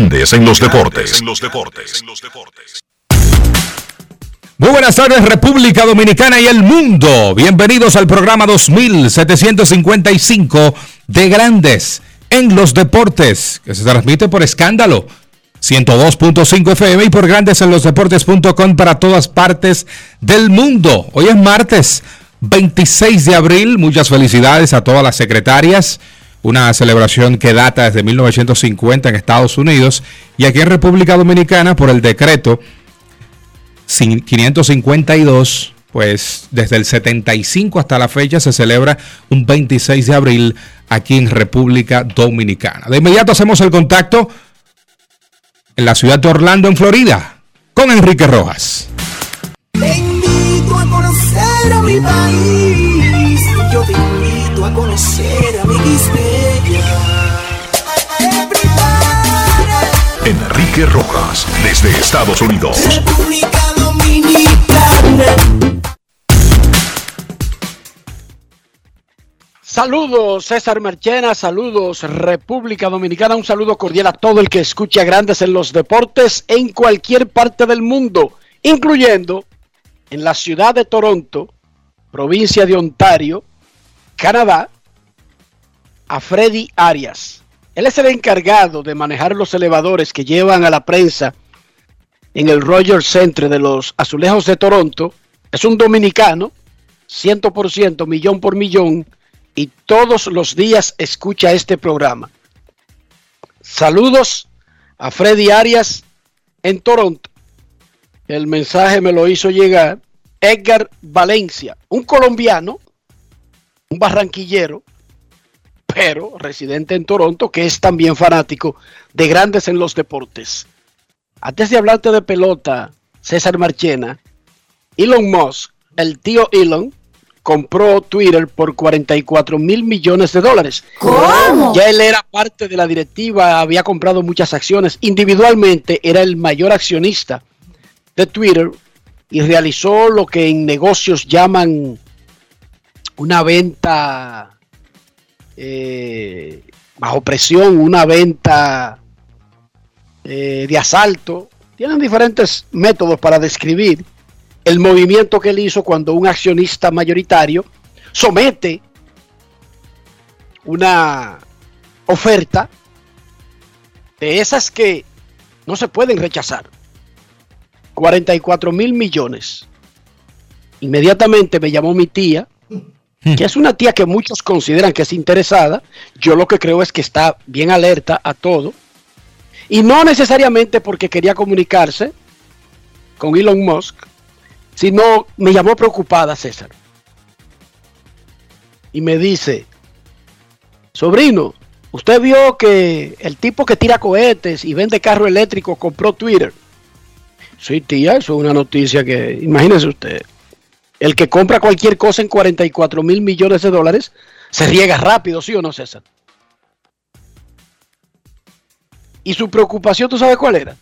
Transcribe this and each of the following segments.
Grandes en los deportes. Muy buenas tardes República Dominicana y el mundo. Bienvenidos al programa 2755 de Grandes en los deportes, que se transmite por escándalo 102.5 FM y por Grandes en los deportes.com para todas partes del mundo. Hoy es martes 26 de abril. Muchas felicidades a todas las secretarias una celebración que data desde 1950 en Estados Unidos y aquí en República Dominicana por el decreto 552, pues desde el 75 hasta la fecha se celebra un 26 de abril aquí en República Dominicana. De inmediato hacemos el contacto en la ciudad de Orlando, en Florida, con Enrique Rojas. a conocer a mi país. Yo te invito a conocer a mi Enrique Rojas, desde Estados Unidos. Saludos César Marchena, saludos República Dominicana, un saludo cordial a todo el que escucha grandes en los deportes en cualquier parte del mundo, incluyendo en la ciudad de Toronto, provincia de Ontario, Canadá, a Freddy Arias. Él es el encargado de manejar los elevadores que llevan a la prensa en el Rogers Center de los Azulejos de Toronto. Es un dominicano, 100%, millón por millón, y todos los días escucha este programa. Saludos a Freddy Arias en Toronto. El mensaje me lo hizo llegar Edgar Valencia, un colombiano, un barranquillero, pero residente en Toronto, que es también fanático de grandes en los deportes. Antes de hablarte de pelota, César Marchena, Elon Musk, el tío Elon, compró Twitter por 44 mil millones de dólares. ¿Cómo? Ya él era parte de la directiva, había comprado muchas acciones. Individualmente era el mayor accionista de Twitter y realizó lo que en negocios llaman una venta eh, bajo presión, una venta eh, de asalto. Tienen diferentes métodos para describir el movimiento que él hizo cuando un accionista mayoritario somete una oferta de esas que no se pueden rechazar. 44 mil millones. Inmediatamente me llamó mi tía. Que es una tía que muchos consideran que es interesada. Yo lo que creo es que está bien alerta a todo. Y no necesariamente porque quería comunicarse con Elon Musk, sino me llamó preocupada César. Y me dice, sobrino, usted vio que el tipo que tira cohetes y vende carro eléctrico compró Twitter. Sí, tía, eso es una noticia que, imagínese usted, el que compra cualquier cosa en 44 mil millones de dólares se riega rápido, ¿sí o no, César? Y su preocupación, ¿tú sabes cuál era?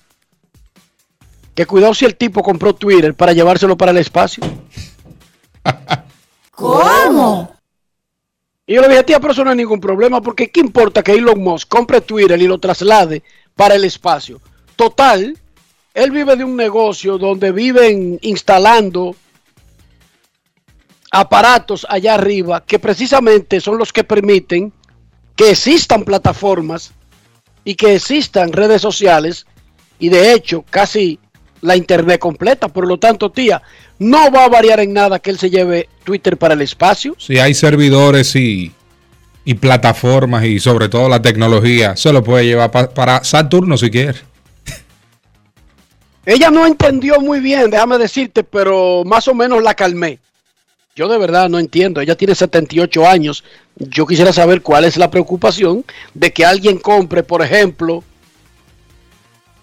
Que cuidado si el tipo compró Twitter para llevárselo para el espacio. ¿Cómo? Y yo le dije, tía, pero eso no hay ningún problema, porque ¿qué importa que Elon Musk compre Twitter y lo traslade para el espacio? Total, él vive de un negocio donde viven instalando aparatos allá arriba que precisamente son los que permiten que existan plataformas y que existan redes sociales y de hecho casi la internet completa. Por lo tanto, tía, no va a variar en nada que él se lleve Twitter para el espacio. Si hay servidores y, y plataformas y sobre todo la tecnología, se lo puede llevar pa- para Saturno si quiere. Ella no entendió muy bien, déjame decirte, pero más o menos la calmé. Yo de verdad no entiendo. Ella tiene 78 años. Yo quisiera saber cuál es la preocupación de que alguien compre, por ejemplo,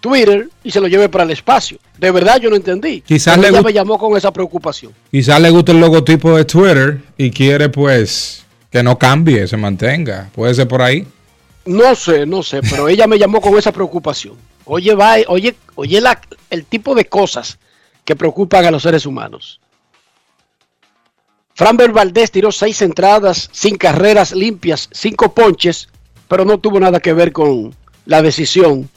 Twitter y se lo lleve para el espacio. De verdad yo no entendí. Quizás le ella me llamó con esa preocupación. Quizás le gusta el logotipo de Twitter y quiere pues que no cambie, se mantenga. Puede ser por ahí. No sé, no sé, pero ella me llamó con esa preocupación. Oye, va, oye, oye la- el tipo de cosas que preocupan a los seres humanos. Framber Valdés tiró seis entradas, sin carreras limpias, cinco ponches, pero no tuvo nada que ver con la decisión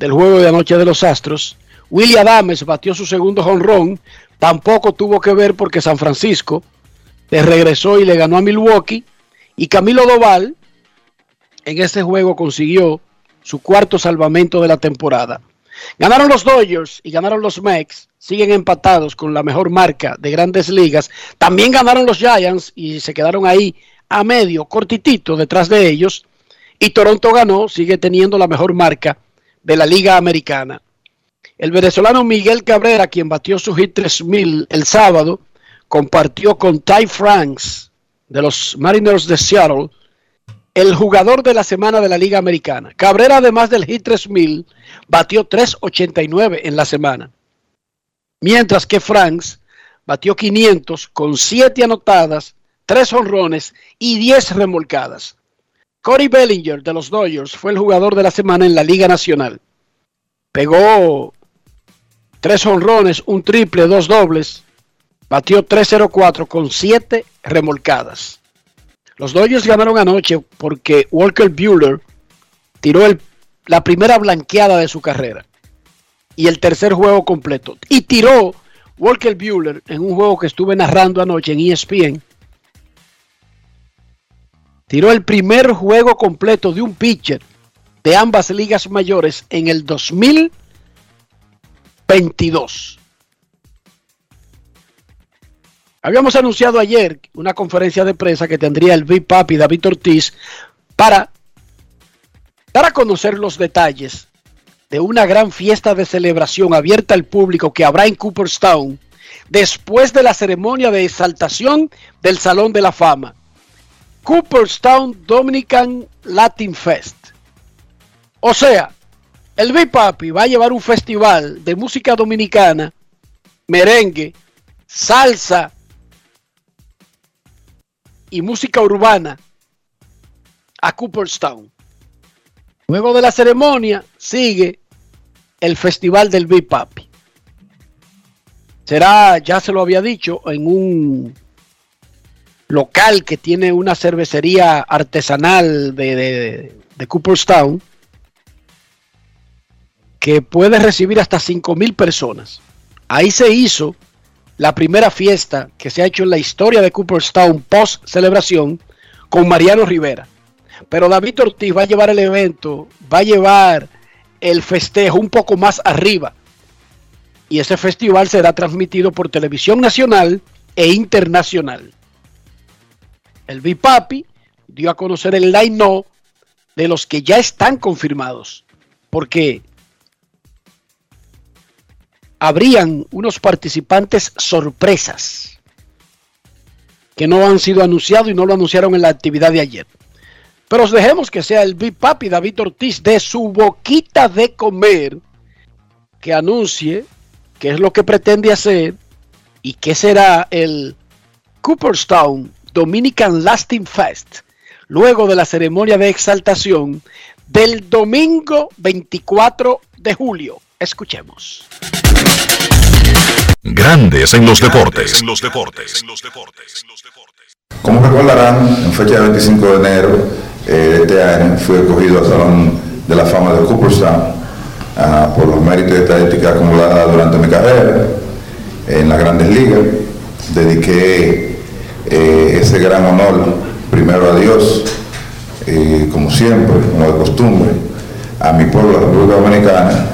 del juego de anoche de los Astros. Willie Adames batió su segundo jonrón, tampoco tuvo que ver porque San Francisco le regresó y le ganó a Milwaukee. Y Camilo Doval en ese juego consiguió su cuarto salvamento de la temporada. Ganaron los Dodgers y ganaron los Mex, siguen empatados con la mejor marca de grandes ligas. También ganaron los Giants y se quedaron ahí a medio, cortitito detrás de ellos. Y Toronto ganó, sigue teniendo la mejor marca de la Liga Americana. El venezolano Miguel Cabrera, quien batió su hit 3000 el sábado, compartió con Ty Franks de los Mariners de Seattle el jugador de la semana de la Liga Americana. Cabrera, además del hit 3000, batió 389 en la semana. Mientras que Franks batió 500 con 7 anotadas, 3 honrones y 10 remolcadas. Corey Bellinger de los Dodgers fue el jugador de la semana en la Liga Nacional. Pegó 3 honrones, un triple, dos dobles. Batió 304 con 7 remolcadas. Los Dodgers ganaron anoche porque Walker Bueller tiró la primera blanqueada de su carrera y el tercer juego completo. Y tiró Walker Bueller en un juego que estuve narrando anoche en ESPN. Tiró el primer juego completo de un pitcher de ambas ligas mayores en el 2022. Habíamos anunciado ayer una conferencia de prensa que tendría el Big Papi David Ortiz para conocer los detalles de una gran fiesta de celebración abierta al público que habrá en Cooperstown después de la ceremonia de exaltación del Salón de la Fama. Cooperstown Dominican Latin Fest. O sea, el Big Papi va a llevar un festival de música dominicana, merengue, salsa y música urbana a Cooperstown. Luego de la ceremonia sigue el festival del Big Papi. Será, ya se lo había dicho, en un local que tiene una cervecería artesanal de, de, de Cooperstown que puede recibir hasta 5 mil personas. Ahí se hizo la primera fiesta que se ha hecho en la historia de Cooperstown post celebración con Mariano Rivera. Pero David Ortiz va a llevar el evento, va a llevar el festejo un poco más arriba. Y ese festival será transmitido por televisión nacional e internacional. El Bipapi dio a conocer el line-up de los que ya están confirmados. Porque habrían unos participantes sorpresas que no han sido anunciados y no lo anunciaron en la actividad de ayer. Pero os dejemos que sea el Big Papi David Ortiz de su boquita de comer que anuncie qué es lo que pretende hacer y qué será el Cooperstown Dominican Lasting Fest luego de la ceremonia de exaltación del domingo 24 de julio. Escuchemos. Grandes en los deportes. En los deportes. Como recordarán, en fecha de 25 de enero eh, este año fui escogido al Salón de la Fama de Cooperstown ah, por los méritos de estadística acumulada durante mi carrera en las grandes ligas. Dediqué eh, ese gran honor primero a Dios, como siempre, como de costumbre, a mi pueblo, la República Dominicana,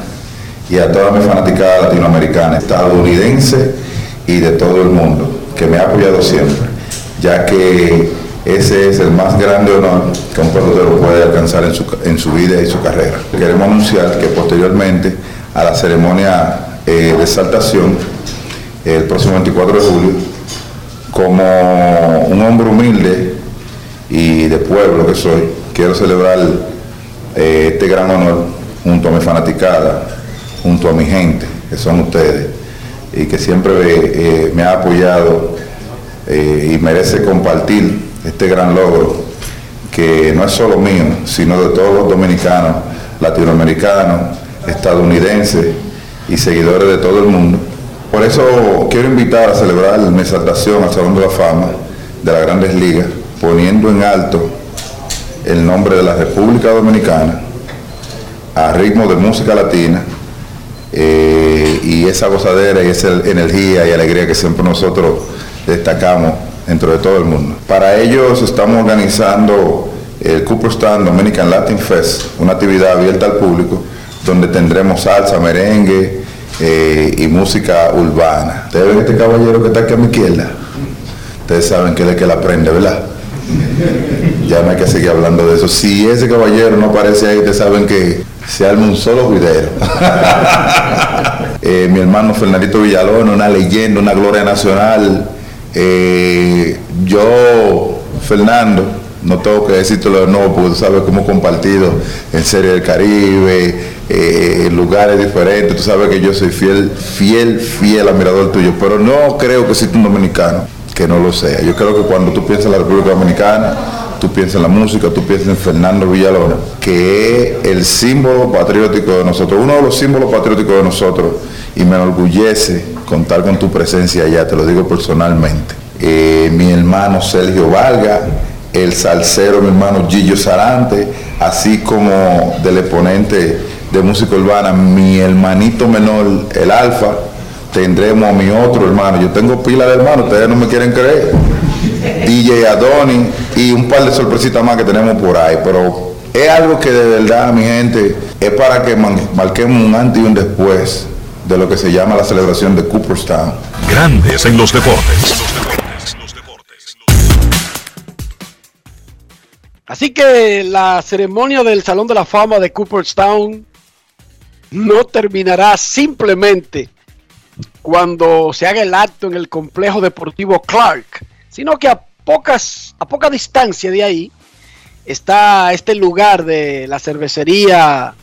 y a toda mi fanaticada latinoamericana, estadounidense y de todo el mundo, que me ha apoyado siempre, ya que ese es el más grande honor que un pelotero puede alcanzar en su, en su vida y su carrera. Queremos anunciar que posteriormente a la ceremonia eh, de exaltación, el próximo 24 de julio, como un hombre humilde y de pueblo que soy, quiero celebrar eh, este gran honor junto a mi fanaticada, junto a mi gente, que son ustedes, y que siempre eh, me ha apoyado y merece compartir este gran logro, que no es solo mío, sino de todos los dominicanos, latinoamericanos, estadounidenses y seguidores de todo el mundo. Por eso quiero invitar a celebrar mi exaltación al Salón de la Fama de las Grandes Ligas, poniendo en alto el nombre de la República Dominicana a ritmo de música latina eh, y esa gozadera y esa energía y alegría que siempre nosotros destacamos dentro de todo el mundo. Para ellos estamos organizando el Cooperstown Dominican Latin Fest, una actividad abierta al público donde tendremos salsa, merengue eh, y música urbana. Ustedes ven este caballero que está aquí a mi izquierda. Ustedes saben que es el que la aprende, ¿verdad? Ya no hay que seguir hablando de eso. Si ese caballero no aparece ahí, ustedes saben que se arma un solo video. Eh, mi hermano Fernandito Villalón, una leyenda, una gloria nacional. Eh, yo, Fernando, no tengo que decirte de nuevo, porque tú sabes cómo compartido en Serie del Caribe, eh, en lugares diferentes. Tú sabes que yo soy fiel, fiel, fiel admirador tuyo, pero no creo que exista un dominicano que no lo sea. Yo creo que cuando tú piensas en la República Dominicana, tú piensas en la música, tú piensas en Fernando Villalona, que es el símbolo patriótico de nosotros, uno de los símbolos patrióticos de nosotros, y me enorgullece contar con tu presencia allá, te lo digo personalmente. Eh, mi hermano Sergio Valga, el salsero, mi hermano Gillo Sarante, así como del exponente de música urbana, mi hermanito menor, el Alfa, tendremos a mi otro hermano, yo tengo pila de hermanos, ustedes no me quieren creer, DJ Adoni y un par de sorpresitas más que tenemos por ahí, pero es algo que de verdad, mi gente, es para que marquemos un antes y un después de lo que se llama la celebración de Cooperstown. Grandes en los deportes. Así que la ceremonia del Salón de la Fama de Cooperstown no terminará simplemente cuando se haga el acto en el complejo deportivo Clark, sino que a pocas a poca distancia de ahí está este lugar de la cervecería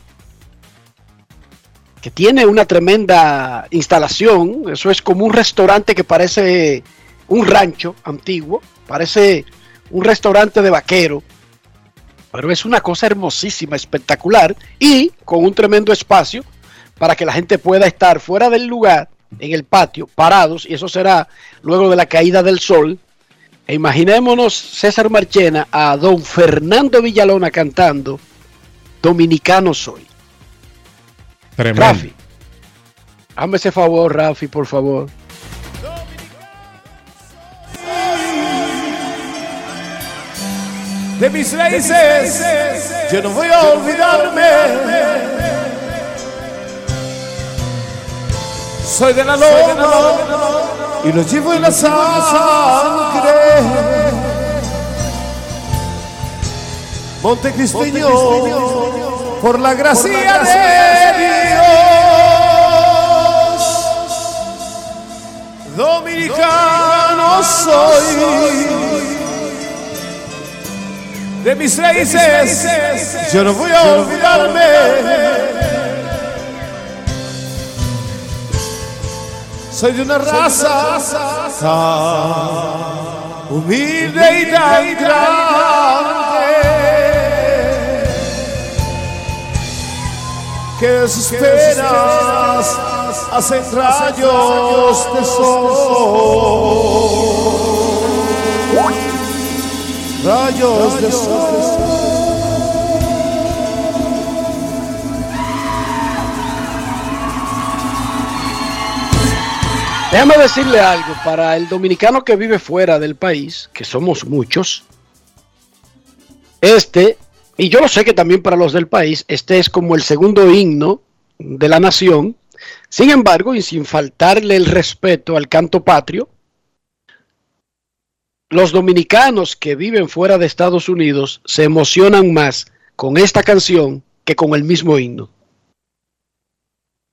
tiene una tremenda instalación, eso es como un restaurante que parece un rancho antiguo, parece un restaurante de vaquero pero es una cosa hermosísima, espectacular y con un tremendo espacio para que la gente pueda estar fuera del lugar, en el patio, parados, y eso será luego de la caída del sol. E imaginémonos César Marchena a don Fernando Villalona cantando Dominicano soy. Tremendo. Rafi, hazme ese favor, Rafi, por favor. de mis raíces, yo no voy a olvidarme. Soy de la loma y lo llevo en la sangre. Montecristeño, por la gracia de Dios, dominicano soy. De mis raíces, yo no voy a olvidarme. Soy de una raza tan humilde y tan grande que sus penas hacen rayos de sol rayos de sol. Déjame decirle algo, para el dominicano que vive fuera del país, que somos muchos, este, y yo lo sé que también para los del país, este es como el segundo himno de la nación. Sin embargo, y sin faltarle el respeto al canto patrio, los dominicanos que viven fuera de Estados Unidos se emocionan más con esta canción que con el mismo himno.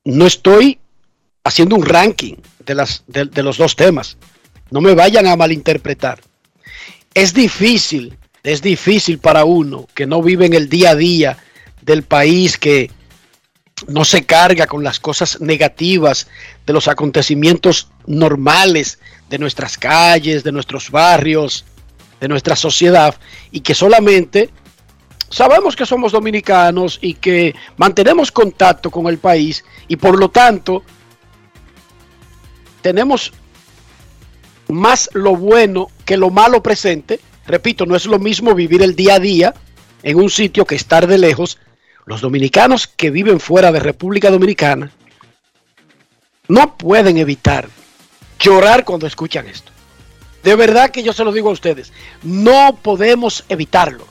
No estoy haciendo un ranking de, de los dos temas. No me vayan a malinterpretar. Es difícil, es difícil para uno que no vive en el día a día del país, que no se carga con las cosas negativas de los acontecimientos normales de nuestras calles, de nuestros barrios, de nuestra sociedad, y que solamente sabemos que somos dominicanos y que mantenemos contacto con el país y por lo tanto tenemos más lo bueno que lo malo presente. Repito, no es lo mismo vivir el día a día en un sitio que estar de lejos. Los dominicanos que viven fuera de República Dominicana no pueden evitar llorar cuando escuchan esto. De verdad que yo se lo digo a ustedes, no podemos evitarlo.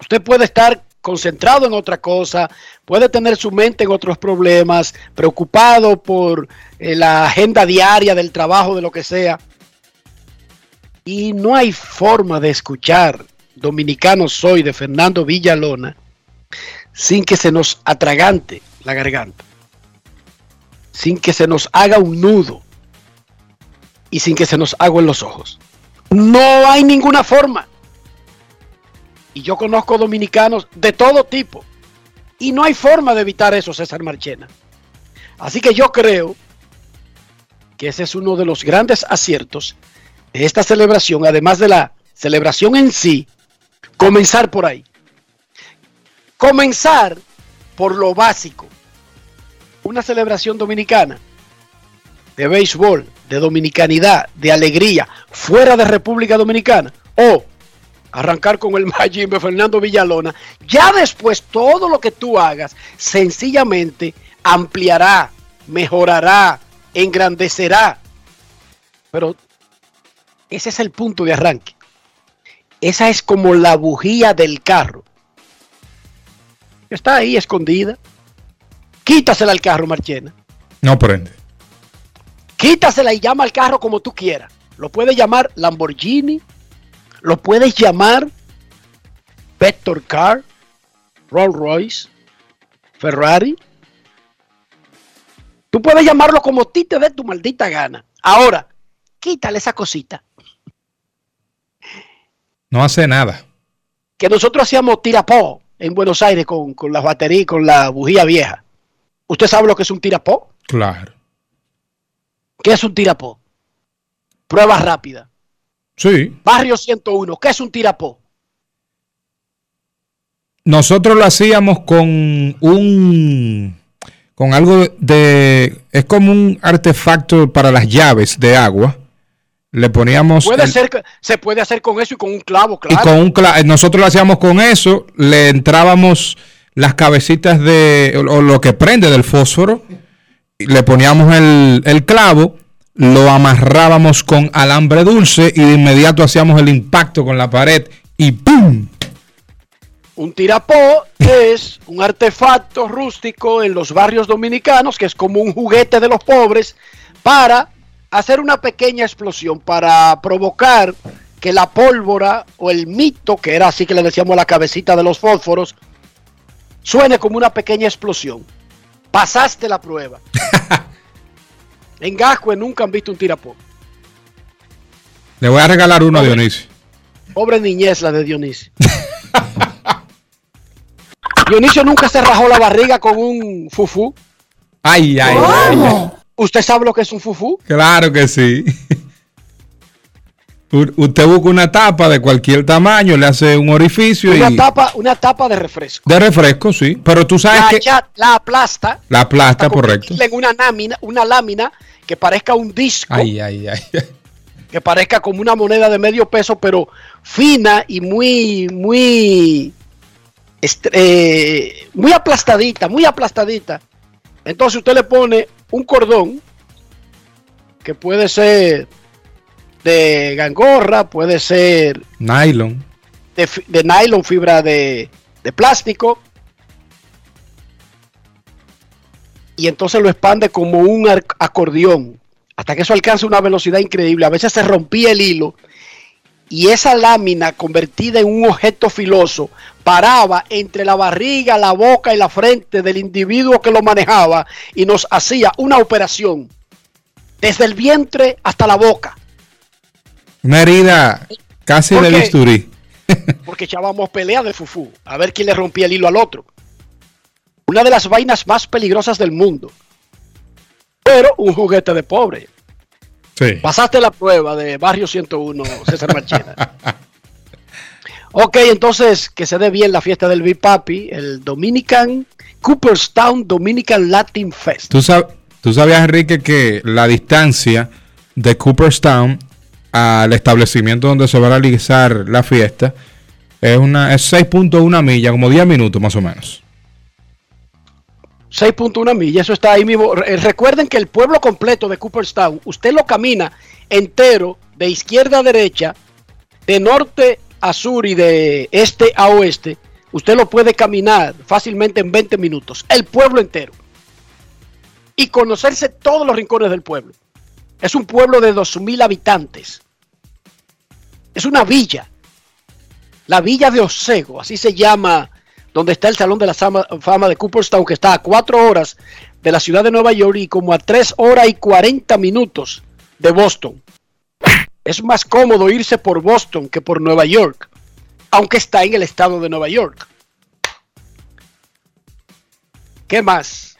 Usted puede estar concentrado en otra cosa, puede tener su mente en otros problemas, preocupado por eh, la agenda diaria del trabajo, de lo que sea. Y no hay forma de escuchar Dominicano Soy de Fernando Villalona sin que se nos atragante la garganta, sin que se nos haga un nudo y sin que se nos haga en los ojos. No hay ninguna forma. Y yo conozco dominicanos de todo tipo. Y no hay forma de evitar eso, César Marchena. Así que yo creo que ese es uno de los grandes aciertos esta celebración, además de la celebración en sí, comenzar por ahí. Comenzar por lo básico. Una celebración dominicana de béisbol, de dominicanidad, de alegría, fuera de República Dominicana. O arrancar con el Majimbe Fernando Villalona. Ya después todo lo que tú hagas sencillamente ampliará, mejorará, engrandecerá. Pero ese es el punto de arranque. Esa es como la bujía del carro. Está ahí escondida. Quítasela al carro, Marchena. No prende. Quítasela y llama al carro como tú quieras. Lo puedes llamar Lamborghini, lo puedes llamar Vector Car, Rolls Royce, Ferrari. Tú puedes llamarlo como a ti te dé tu maldita gana. Ahora, quítale esa cosita. No hace nada. Que nosotros hacíamos tirapó en Buenos Aires con, con las baterías, con la bujía vieja. ¿Usted sabe lo que es un tirapó? Claro. ¿Qué es un tirapó? Prueba rápida. Sí. Barrio 101, ¿qué es un tirapó? Nosotros lo hacíamos con un con algo de es como un artefacto para las llaves de agua. Le poníamos Puede el- ser, que- se puede hacer con eso y con un clavo, y claro. con un cla- nosotros lo hacíamos con eso, le entrábamos las cabecitas de o, o lo que prende del fósforo, y le poníamos el, el clavo, lo amarrábamos con alambre dulce y de inmediato hacíamos el impacto con la pared y ¡pum! Un tirapó es un artefacto rústico en los barrios dominicanos que es como un juguete de los pobres para hacer una pequeña explosión, para provocar que la pólvora o el mito, que era así que le decíamos la cabecita de los fósforos, suene como una pequeña explosión. Pasaste la prueba. en Gascue nunca han visto un tirapó. Le voy a regalar uno a Dionisio. Pobre niñez la de Dionisio. Dionisio nunca se rajó la barriga con un fufú. Ay, ay, ay, ay. ¿Usted sabe lo que es un fufú? Claro que sí. Usted busca una tapa de cualquier tamaño, le hace un orificio Una y tapa, una tapa de refresco. de refresco, sí. Pero tú sabes La, que la aplasta. la aplasta, correcto. En una lámina, una lámina que parezca un disco, Ay, ay, ay. que parezca como una moneda de medio peso, pero fina y muy, muy, eh, muy aplastadita, muy aplastadita. Entonces usted le pone un cordón que puede ser de gangorra, puede ser Nylon. de, nylon, fibra de, de plástico. y entonces lo expande como un acordeón, hasta que eso alcanza una velocidad increíble. A veces se rompía el hilo y esa lámina convertida en un objeto filoso paraba entre la barriga, la boca y la frente del individuo que lo manejaba y nos hacía una operación desde el vientre hasta la boca, Una herida casi ¿Por de bisturí. porque echábamos pelea de fufú, a ver quién le rompía el hilo al otro. Una de las vainas más peligrosas del mundo, pero un juguete de pobre. Sí. Pasaste la prueba de Barrio 101, César Marchena. ok, entonces que se dé bien la fiesta del Big Papi, el Dominican Cooperstown Dominican Latin Fest. ¿Tú, sab- tú sabías, Enrique, que la distancia de Cooperstown al establecimiento donde se va a realizar la fiesta es una es 6.1 millas, como 10 minutos más o menos. 6.1 millas, eso está ahí mismo. Re- Recuerden que el pueblo completo de Cooperstown, usted lo camina entero, de izquierda a derecha, de norte a sur y de este a oeste. Usted lo puede caminar fácilmente en 20 minutos. El pueblo entero. Y conocerse todos los rincones del pueblo. Es un pueblo de 2.000 habitantes. Es una villa. La villa de Osego, así se llama donde está el Salón de la Fama de Cooperstown, que está a cuatro horas de la ciudad de Nueva York y como a tres horas y 40 minutos de Boston. Es más cómodo irse por Boston que por Nueva York, aunque está en el estado de Nueva York. ¿Qué más?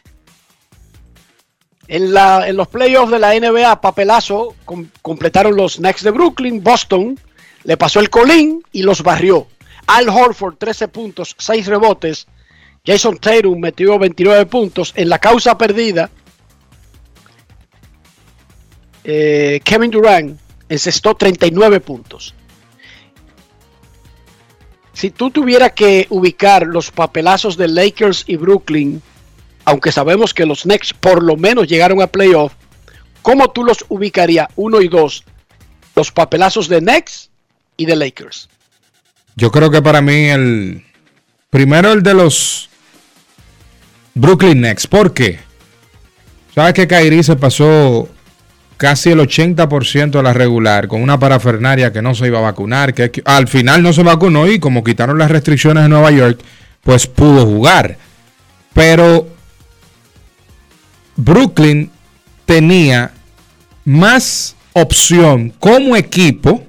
En, los playoffs de la NBA, papelazo, com- completaron los Knicks de Brooklyn, Boston, le pasó el colín y los barrió. Al Horford, 13 puntos, 6 rebotes. Jason Tatum metió 29 puntos. En la causa perdida, eh, Kevin Durant encestó 39 puntos. Si tú tuvieras que ubicar los papelazos de Lakers y Brooklyn, aunque sabemos que los Knicks por lo menos llegaron a playoff, ¿cómo tú los ubicarías? Uno y dos. Los papelazos de Knicks y de Lakers. Yo creo que para mí el primero el de los Brooklyn Nets. ¿Por qué? Sabes que Kyrie se pasó casi el 80% de la regular con una parafernaria que no se iba a vacunar, que al final no se vacunó y como quitaron las restricciones en Nueva York, pues pudo jugar. Pero Brooklyn tenía más opción como equipo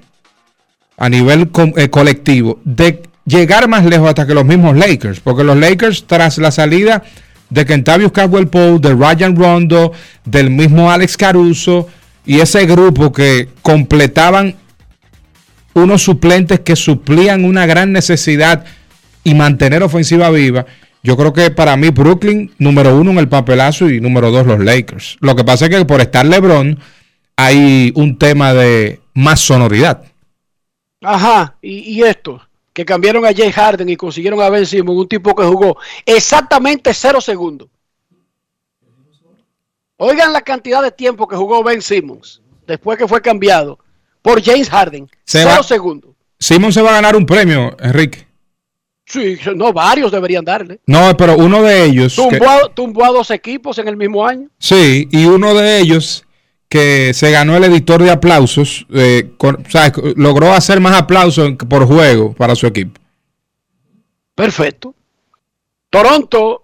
a nivel eh, colectivo de llegar más lejos hasta que los mismos Lakers, porque los Lakers tras la salida de Kentavious Caldwell Pope, de Ryan Rondo, del mismo Alex Caruso y ese grupo que completaban unos suplentes que suplían una gran necesidad y mantener ofensiva viva. Yo creo que para mí Brooklyn, número uno en el papelazo y número dos los Lakers. Lo que pasa es que por estar LeBron hay un tema de más sonoridad. Ajá, y, y esto, que cambiaron a Jay Harden y consiguieron a Ben Simmons, un tipo que jugó exactamente cero segundos. Oigan la cantidad de tiempo que jugó Ben Simmons después que fue cambiado por James Harden. Se cero va- segundos. Simon se va a ganar un premio, Enrique. Sí, no, varios deberían darle. No, pero uno de ellos. Tumbó, tumbó a dos equipos en el mismo año. sí, y uno de ellos que se ganó el editor de aplausos, eh, o sea, logró hacer más aplausos por juego para su equipo. Perfecto. Toronto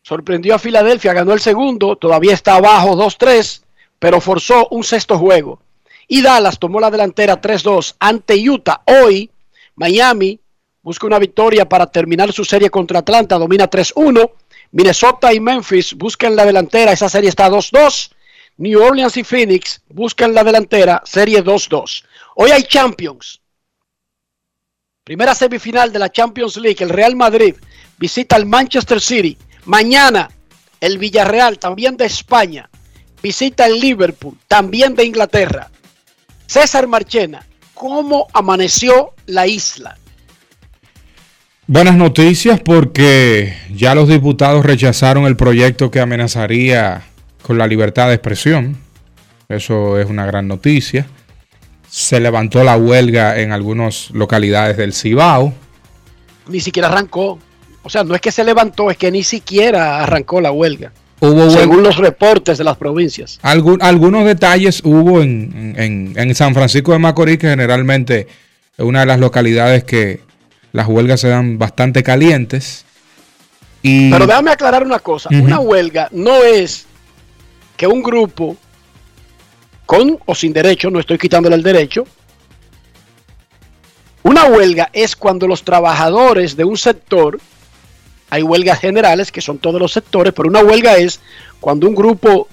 sorprendió a Filadelfia, ganó el segundo, todavía está abajo 2-3, pero forzó un sexto juego. Y Dallas tomó la delantera 3-2 ante Utah. Hoy, Miami busca una victoria para terminar su serie contra Atlanta, domina 3-1. Minnesota y Memphis buscan la delantera, esa serie está 2-2. New Orleans y Phoenix buscan la delantera, serie 2-2. Hoy hay Champions. Primera semifinal de la Champions League, el Real Madrid visita al Manchester City. Mañana el Villarreal, también de España, visita el Liverpool, también de Inglaterra. César Marchena, ¿cómo amaneció la isla? Buenas noticias porque ya los diputados rechazaron el proyecto que amenazaría con la libertad de expresión. Eso es una gran noticia. Se levantó la huelga en algunas localidades del Cibao. Ni siquiera arrancó. O sea, no es que se levantó, es que ni siquiera arrancó la huelga. Hubo según los reportes de las provincias. Algun- algunos detalles hubo en, en- en San Francisco de Macorís, que generalmente es una de las localidades que las huelgas se dan bastante calientes. Y Pero déjame aclarar una cosa. Una huelga no es que un grupo, con o sin derecho, no estoy quitándole el derecho, una huelga es cuando los trabajadores de un sector, hay huelgas generales que son todos los sectores, pero una huelga es cuando un grupo,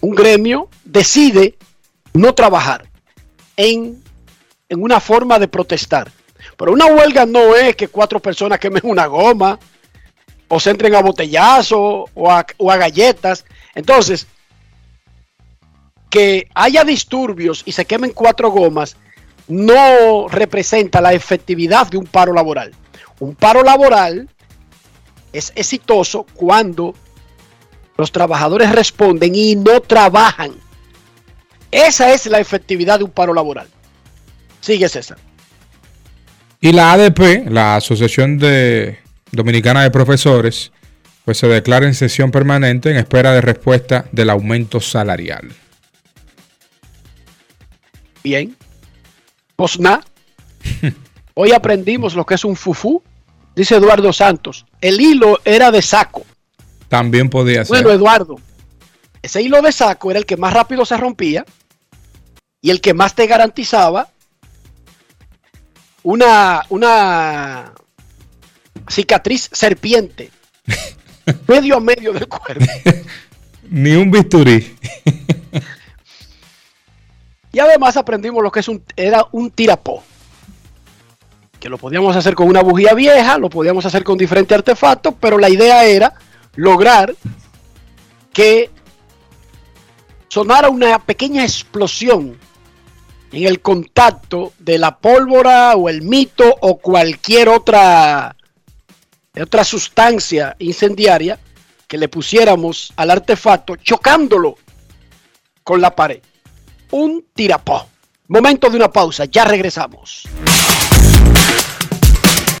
un gremio, decide no trabajar en, en una forma de protestar. Pero una huelga no es que cuatro personas quemen una goma, o se entren a botellazo o a, o a galletas. Entonces, que haya disturbios y se quemen cuatro gomas no representa la efectividad de un paro laboral. Un paro laboral es exitoso cuando los trabajadores responden y no trabajan. Esa es la efectividad de un paro laboral. Sigue César. Y la ADP, la Asociación de Dominicana de Profesores, pues se declara en sesión permanente en espera de respuesta del aumento salarial. Bien. Pues nada. Hoy aprendimos lo que es un fufú. Dice Eduardo Santos. El hilo era de saco. También podía ser. Bueno, Eduardo, ese hilo de saco era el que más rápido se rompía y el que más te garantizaba una, una cicatriz serpiente medio a medio del cuerpo. Ni un bisturí. Y además aprendimos lo que es un, era un tirapó. Que lo podíamos hacer con una bujía vieja, lo podíamos hacer con diferentes artefactos, pero la idea era lograr que sonara una pequeña explosión en el contacto de la pólvora o el mito o cualquier otra, otra sustancia incendiaria que le pusiéramos al artefacto chocándolo con la pared un tirapó. Momento de una pausa, ya regresamos.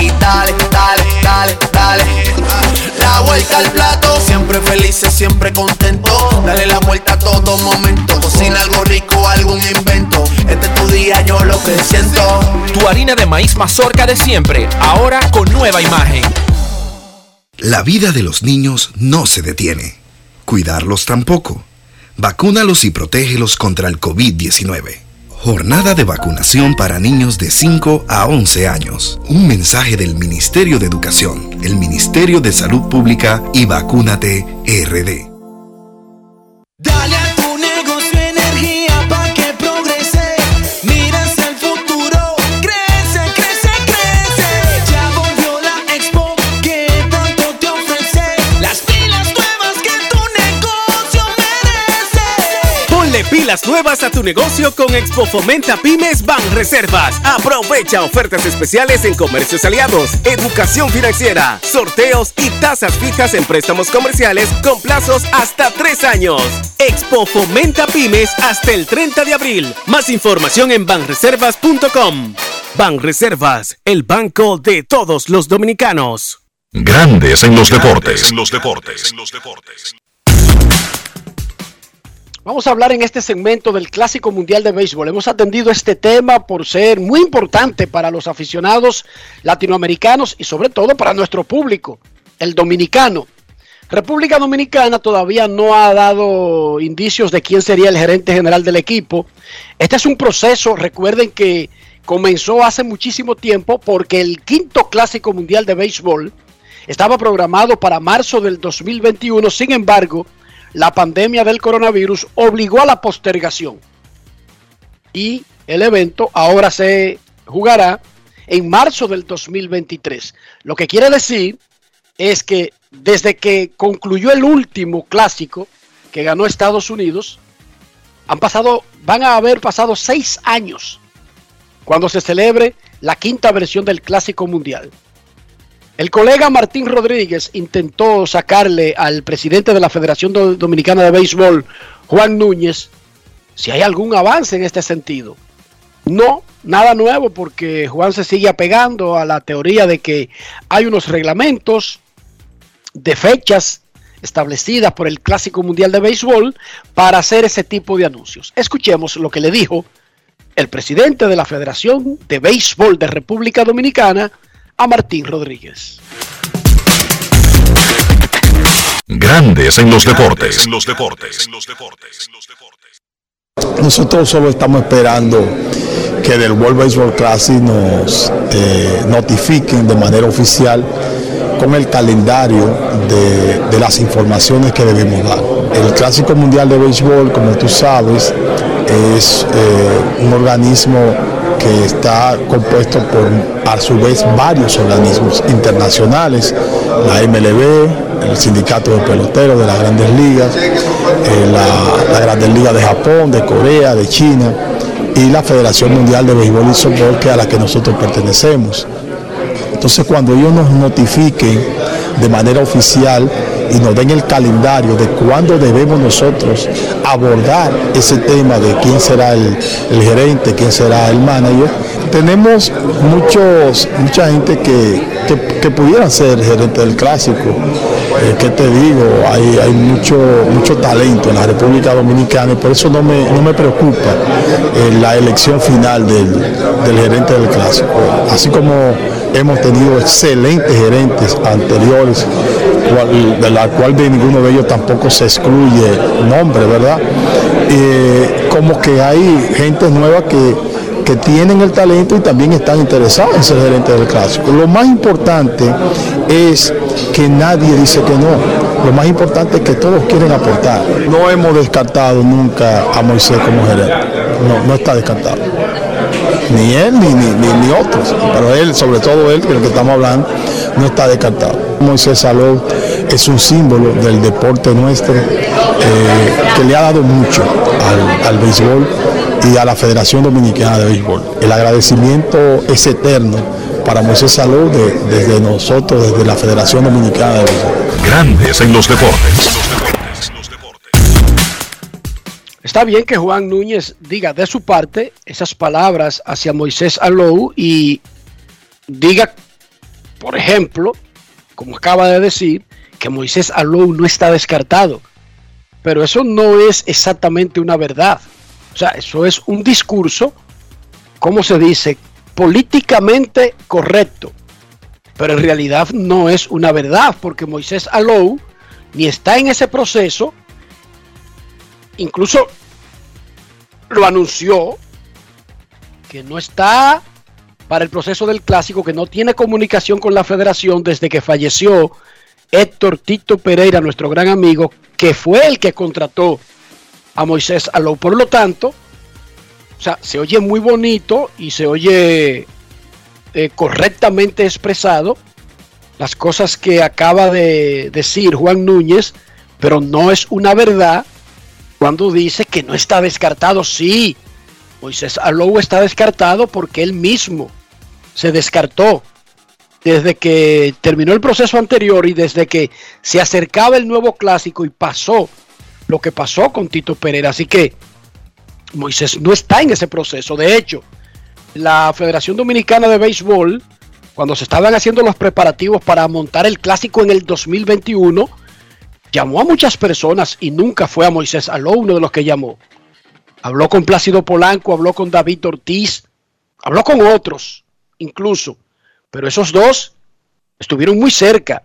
y dale, dale, dale, dale. La vuelta al plato, siempre felices, siempre contento. Dale la vuelta a todo momento. Cocina algo rico, algún invento. Este es tu día, yo lo que siento. Tu harina de maíz mazorca de siempre, ahora con nueva imagen. La vida de los niños no se detiene. Cuidarlos tampoco. Vacúnalos y protégelos contra el COVID-19. Jornada de vacunación para niños de 5 a 11 años. Un mensaje del Ministerio de Educación, el Ministerio de Salud Pública y Vacúnate RD. Dale Nuevas a tu negocio con Expo Fomenta Pymes Ban Reservas. Aprovecha ofertas especiales en comercios aliados, educación financiera, sorteos y tasas fijas en préstamos comerciales con plazos hasta tres años. Expo Fomenta Pymes hasta el 30 de abril. Más información en banreservas.com. Banreservas, el banco de todos los dominicanos. Grandes en los deportes. En los deportes. Vamos a hablar en este segmento del Clásico Mundial de Béisbol. Hemos atendido este tema por ser muy importante para los aficionados latinoamericanos y sobre todo para nuestro público, el dominicano. República Dominicana todavía no ha dado indicios de quién sería el gerente general del equipo. Este es un proceso, recuerden que comenzó hace muchísimo tiempo porque el quinto Clásico Mundial de Béisbol estaba programado para marzo del 2021. Sin embargo, la pandemia del coronavirus obligó a la postergación. Y el evento ahora se jugará en marzo del 2023. Lo que quiere decir es que desde que concluyó el último clásico que ganó Estados Unidos, Han pasado, van a haber pasado seis años cuando se celebre la quinta versión del Clásico Mundial. El colega Martín Rodríguez intentó sacarle al presidente de la Federación Do- Dominicana de Béisbol, Juan Núñez, si hay algún avance en este sentido. No, nada nuevo porque Juan se sigue apegando a la teoría de que hay unos reglamentos de fechas establecidas por el Clásico Mundial de Béisbol para hacer ese tipo de anuncios. Escuchemos lo que le dijo el presidente de la Federación de Béisbol de República Dominicana a Martín Rodríguez. Grandes en los deportes. En los deportes. Nosotros solo estamos esperando que del World Baseball Classic nos eh, notifiquen de manera oficial con el calendario de, de las informaciones que debemos dar. El Clásico Mundial de Béisbol, como tú sabes, es eh, un organismo que está compuesto por a su vez varios organismos internacionales, la MLB, el Sindicato de Peloteros de las Grandes Ligas, eh, la, la Grandes Ligas de Japón, de Corea, de China y la Federación Mundial de Béisbol y Softball que a la que nosotros pertenecemos. Entonces cuando ellos nos notifiquen de manera oficial y nos den el calendario de cuándo debemos nosotros abordar ese tema de quién será el, gerente, quién será el manager, tenemos muchos, mucha gente que, que, que ser gerente del clásico. Eh, ¿Qué te digo? Hay, hay mucho, mucho talento en la República Dominicana y por eso no me, no me preocupa eh, la elección final del, del gerente del clásico. Así como hemos tenido excelentes gerentes anteriores, de la cual de ninguno de ellos tampoco se excluye nombre, ¿verdad? Eh, como que hay gente nueva que, que tienen el talento y también están interesados en ser gerente del clásico. Lo más importante es que nadie dice que no. Lo más importante es que todos quieren aportar. No hemos descartado nunca a Moisés como gerente. No, no está descartado ni él ni, ni, ni- otros, pero él, sobre todo él, que el que estamos hablando, no está descartado. Moisés Salón es un símbolo del deporte nuestro eh, que le ha dado mucho al, béisbol y a la Federación Dominicana de Béisbol. El agradecimiento es eterno para Moisés Salón de- desde nosotros, desde la Federación Dominicana de Béisbol. Grandes en los deportes. Está bien que Juan Núñez diga de su parte esas palabras hacia Moisés Alou y diga, por ejemplo, como acaba de decir, que Moisés Alou no está descartado. Pero eso no es exactamente una verdad. O sea, eso es un discurso, ¿cómo se dice? Políticamente correcto. Pero en realidad no es una verdad, porque Moisés Alou ni está en ese proceso, incluso lo anunció que no está para el proceso del clásico, que no tiene comunicación con la federación desde que falleció Héctor Tito Pereira, nuestro gran amigo, que fue el que contrató a Moisés Alou. Por lo tanto, o sea, se oye muy bonito y se oye eh, correctamente expresado las cosas que acaba de decir Juan Núñez, pero no es una verdad cuando dice que no está descartado. Sí, Moisés Alou está descartado porque él mismo se descartó desde que terminó el proceso anterior y desde que se acercaba el nuevo clásico y pasó lo que pasó con Tito Pereira. Así que Moisés no está en ese proceso. De hecho, la Federación Dominicana de Béisbol, cuando se estaban haciendo los preparativos para montar el clásico en el 2021, llamó a muchas personas y nunca fue a Moisés Aló uno de los que llamó. Habló con Plácido Polanco, habló con David Ortiz, habló con otros incluso, pero esos dos estuvieron muy cerca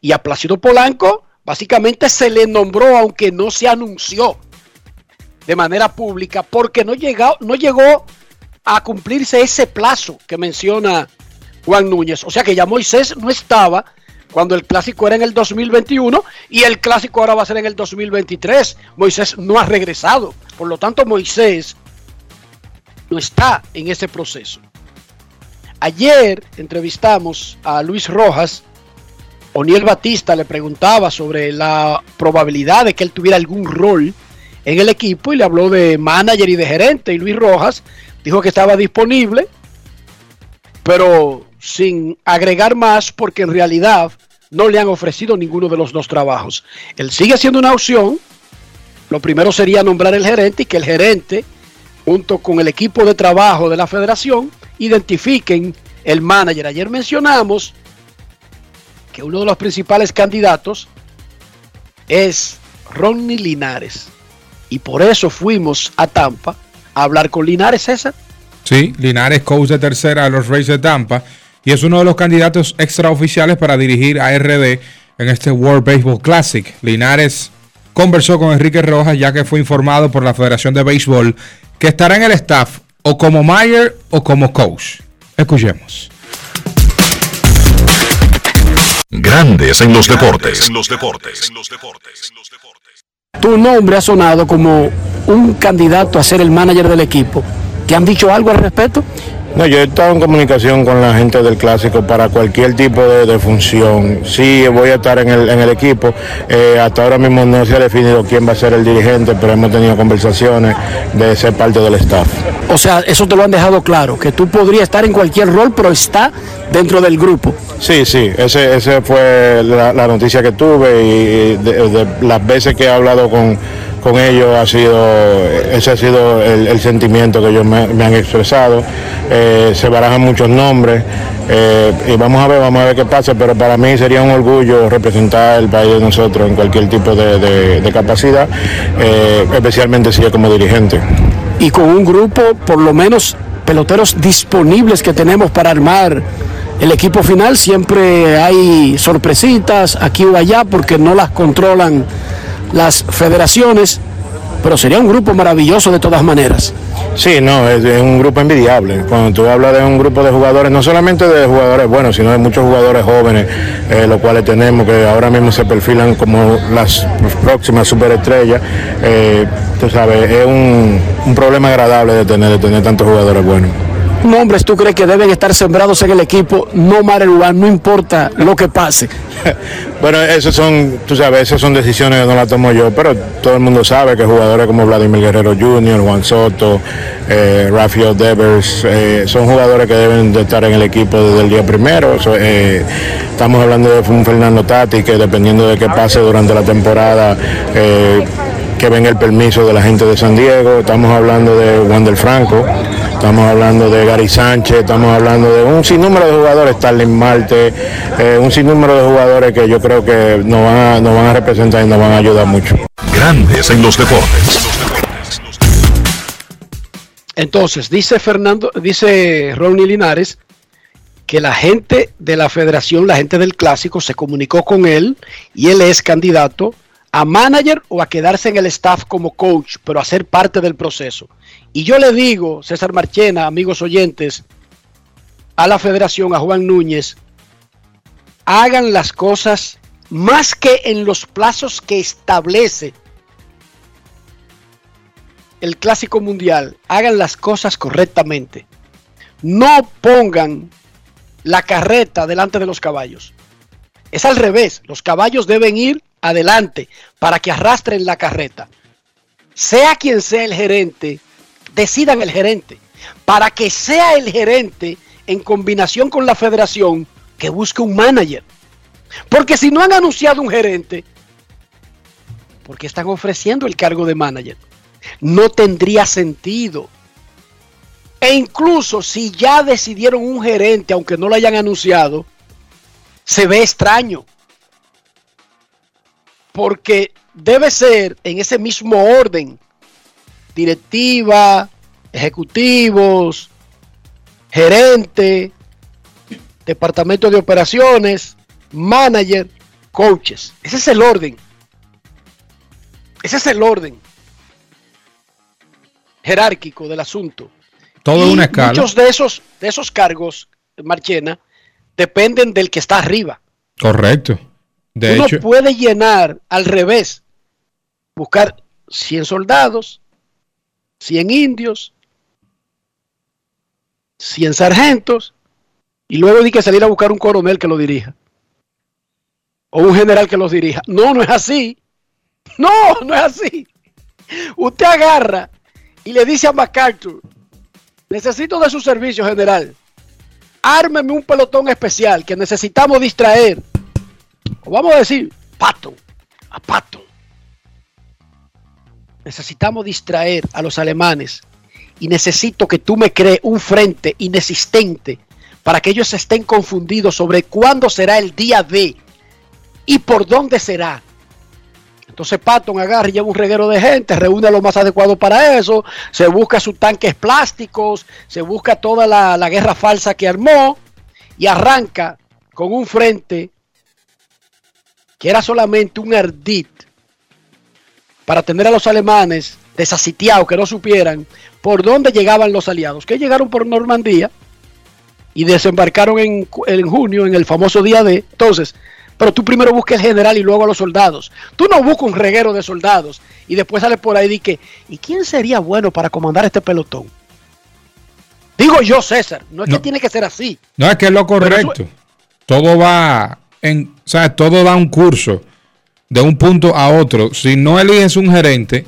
y a Plácido Polanco básicamente se le nombró aunque no se anunció de manera pública porque no llegó, no llegó a cumplirse ese plazo que menciona Juan Núñez. O sea que ya Moisés no estaba cuando el clásico era en el 2021 y el clásico ahora va a ser en el 2023. Moisés no ha regresado. Por lo tanto, Moisés no está en ese proceso. Ayer entrevistamos a Luis Rojas. Oniel Batista le preguntaba sobre la probabilidad de que él tuviera algún rol en el equipo y le habló de manager y de gerente. Y Luis Rojas dijo que estaba disponible, pero sin agregar más porque en realidad no le han ofrecido ninguno de los dos trabajos. Él sigue siendo una opción. Lo primero sería nombrar el gerente y que el gerente, junto con el equipo de trabajo de la federación, identifiquen el manager. Ayer mencionamos que uno de los principales candidatos es Ronnie Linares. Y por eso fuimos a Tampa a hablar con Linares, César. Sí, Linares, coach de tercera de los Rays de Tampa. Y es uno de los candidatos extraoficiales para dirigir a RD en este World Baseball Classic. Linares conversó con Enrique Rojas ya que fue informado por la Federación de Béisbol que estará en el staff o como Mayer o como coach. Escuchemos. Grandes en los deportes. Tu nombre ha sonado como un candidato a ser el manager del equipo. ¿Te han dicho algo al respecto? No, yo he estado en comunicación con la gente del clásico para cualquier tipo de, de función. Sí, voy a estar en el, en el equipo. Eh, hasta ahora mismo no se ha definido quién va a ser el dirigente, pero hemos tenido conversaciones de ser parte del staff. O sea, eso te lo han dejado claro, que tú podrías estar en cualquier rol, pero está dentro del grupo. Sí, sí, ese, ese fue la, la noticia que tuve y de, de las veces que he hablado con, con ellos ha sido, ese ha sido el, sentimiento que ellos me, han expresado. Eh, se barajan muchos nombres eh, y vamos a ver, vamos a ver qué pasa, pero para mí sería un orgullo representar el país de nosotros en cualquier tipo de capacidad, eh, especialmente si yo como dirigente. Y con un grupo, por lo menos, peloteros disponibles que tenemos para armar el equipo final, siempre hay sorpresitas aquí o allá porque no las controlan las federaciones, pero sería un grupo maravilloso de todas maneras. Sí, no, es, un grupo envidiable. Cuando tú hablas de un grupo de jugadores, no solamente de jugadores buenos, sino de muchos jugadores jóvenes, eh, los cuales tenemos que ahora mismo se perfilan como las próximas superestrellas. Eh, tú sabes, es un, un problema agradable de tener, de tener tantos jugadores buenos. Nombres tú crees que deben estar sembrados en el equipo, no matter what, no importa lo que pase. Bueno, esas son, tú sabes, esas son decisiones que no las tomo yo, pero todo el mundo sabe que jugadores como Vladimir Guerrero Jr., Juan Soto, eh, Rafael Devers, eh, son jugadores que deben de estar en el equipo desde el día primero. Eh, estamos hablando de un Fernando Tati que dependiendo de qué pase durante la temporada, que venga el permiso de la gente de San Diego. Estamos hablando de Wander Franco, estamos hablando de Gary Sánchez, estamos hablando de un sinnúmero de jugadores, Starling Marte, eh, un sinnúmero de jugadores que yo creo que nos van, a, nos van a representar y nos van a ayudar mucho. Grandes en los deportes. Entonces, dice Fernando, dice Ronnie Linares que la gente de la federación, la gente del clásico, se comunicó con él y él es candidato a manager o a quedarse en el staff como coach, pero a ser parte del proceso. Y yo le digo, César Marchena, amigos oyentes, a la federación, a Juan Núñez, hagan las cosas más que en los plazos que establece el clásico mundial, hagan las cosas correctamente. No pongan la carreta delante de los caballos. Es al revés, los caballos deben ir adelante para que arrastren la carreta. Sea quien sea el gerente, decidan el gerente. Para que sea el gerente, en combinación con la federación, que busque un manager. Porque si no han anunciado un gerente, ¿por qué están ofreciendo el cargo de manager? No tendría sentido. E incluso si ya decidieron un gerente, aunque no lo hayan anunciado, se ve extraño. Porque debe ser en ese mismo orden. Directiva, ejecutivos, gerente, departamento de operaciones, manager, coaches. Ese es el orden. Ese es el orden jerárquico del asunto. Todo Y una escala. Muchos de esos, de esos cargos, Marchena, dependen del que está arriba. Correcto. De Uno hecho, puede llenar al revés, buscar 100 soldados, 100 indios, 100 sargentos, y luego hay que salir a buscar un coronel que lo dirija. O un general que los dirija. No, no es así. No, no es así. Usted agarra y le dice a MacArthur, necesito de su servicio general. Ármeme un pelotón especial que necesitamos distraer. O vamos a decir, Pato, a Pato. Necesitamos distraer a los alemanes y necesito que tú me crees un frente inexistente para que ellos estén confundidos sobre cuándo será el día de y por dónde será. Entonces Patton agarra y lleva un reguero de gente, reúne lo más adecuado para eso, se busca sus tanques plásticos, se busca toda la, la guerra falsa que armó y arranca con un frente que era solamente un ardid para tener a los alemanes desasitiados, que no supieran por dónde llegaban los aliados, que llegaron por Normandía y desembarcaron en, en junio, en el famoso día de... Entonces, pero tú primero buscas el general y luego a los soldados. Tú no buscas un reguero de soldados y después sales por ahí y que, ¿y quién sería bueno para comandar este pelotón? Digo yo, César, no es No. que tiene que ser así. No es que es lo correcto. Todo va en, o sea, todo da un curso de un punto a otro. Si no eliges un gerente,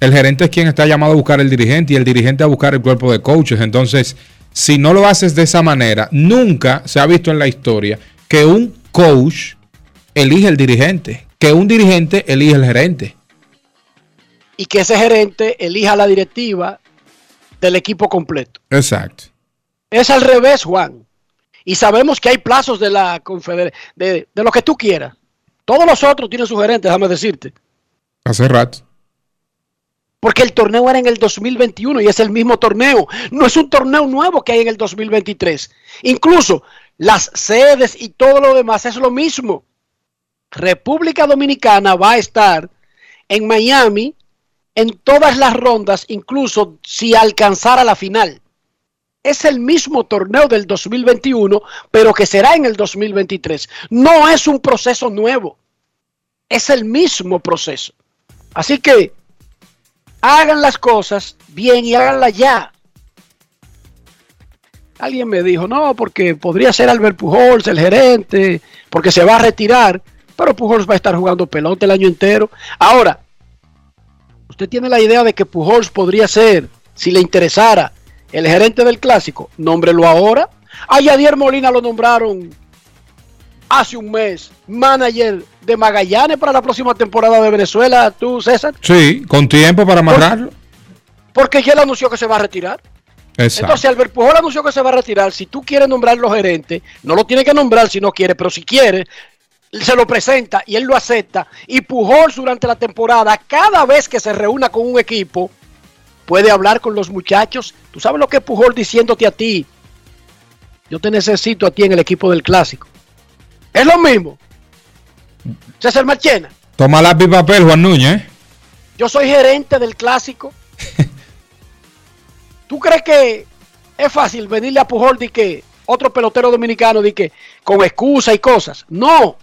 el gerente es quien está llamado a buscar el dirigente y el dirigente a buscar el cuerpo de coaches. Entonces, si no lo haces de esa manera, nunca se ha visto en la historia que un coach elige el dirigente, que un dirigente elige el gerente. Y que ese gerente elija la directiva del equipo completo. Exacto. Es al revés, Juan. Y sabemos que hay plazos de la confederación, de, de lo que tú quieras. Todos los otros tienen su gerente, déjame decirte. Hace rato. Porque el torneo era en el 2021 y es el mismo torneo. No es un torneo nuevo que hay en el 2023. Incluso las sedes y todo lo demás es lo mismo. República Dominicana va a estar en Miami en todas las rondas, incluso si alcanzara la final. Es el mismo torneo del 2021, pero que será en el 2023. No es un proceso nuevo. Es el mismo proceso. Así que hagan las cosas bien y háganlas ya. Alguien me dijo, no, porque podría ser Albert Pujols el gerente, porque se va a retirar, pero Pujols va a estar jugando pelota el año entero. Ahora, usted tiene la idea de que Pujols podría ser, si le interesara, el gerente del clásico, nómbrelo ahora. A Yadier Molina lo nombraron hace un mes, manager de Magallanes para la próxima temporada de Venezuela, tú, César, Sí, con tiempo para amarrarlo. porque ya él anunció que se va a retirar. Exacto. Entonces, Albert Pujol anunció que se va a retirar. Si tú quieres nombrarlo gerente, no lo tiene que nombrar si no quiere, pero si quiere, se lo presenta y él lo acepta. Y Pujol durante la temporada, cada vez que se reúna con un equipo, puede hablar con los muchachos. Tú sabes lo que es Pujol diciéndote a ti. Yo te necesito a ti en el equipo del clásico. Es lo mismo. César Marchena, Toma lápiz papel, Juan Núñez. yo soy gerente del clásico. ¿Tú crees que es fácil venirle a Pujol de que otro pelotero dominicano de que con excusa y cosas? No.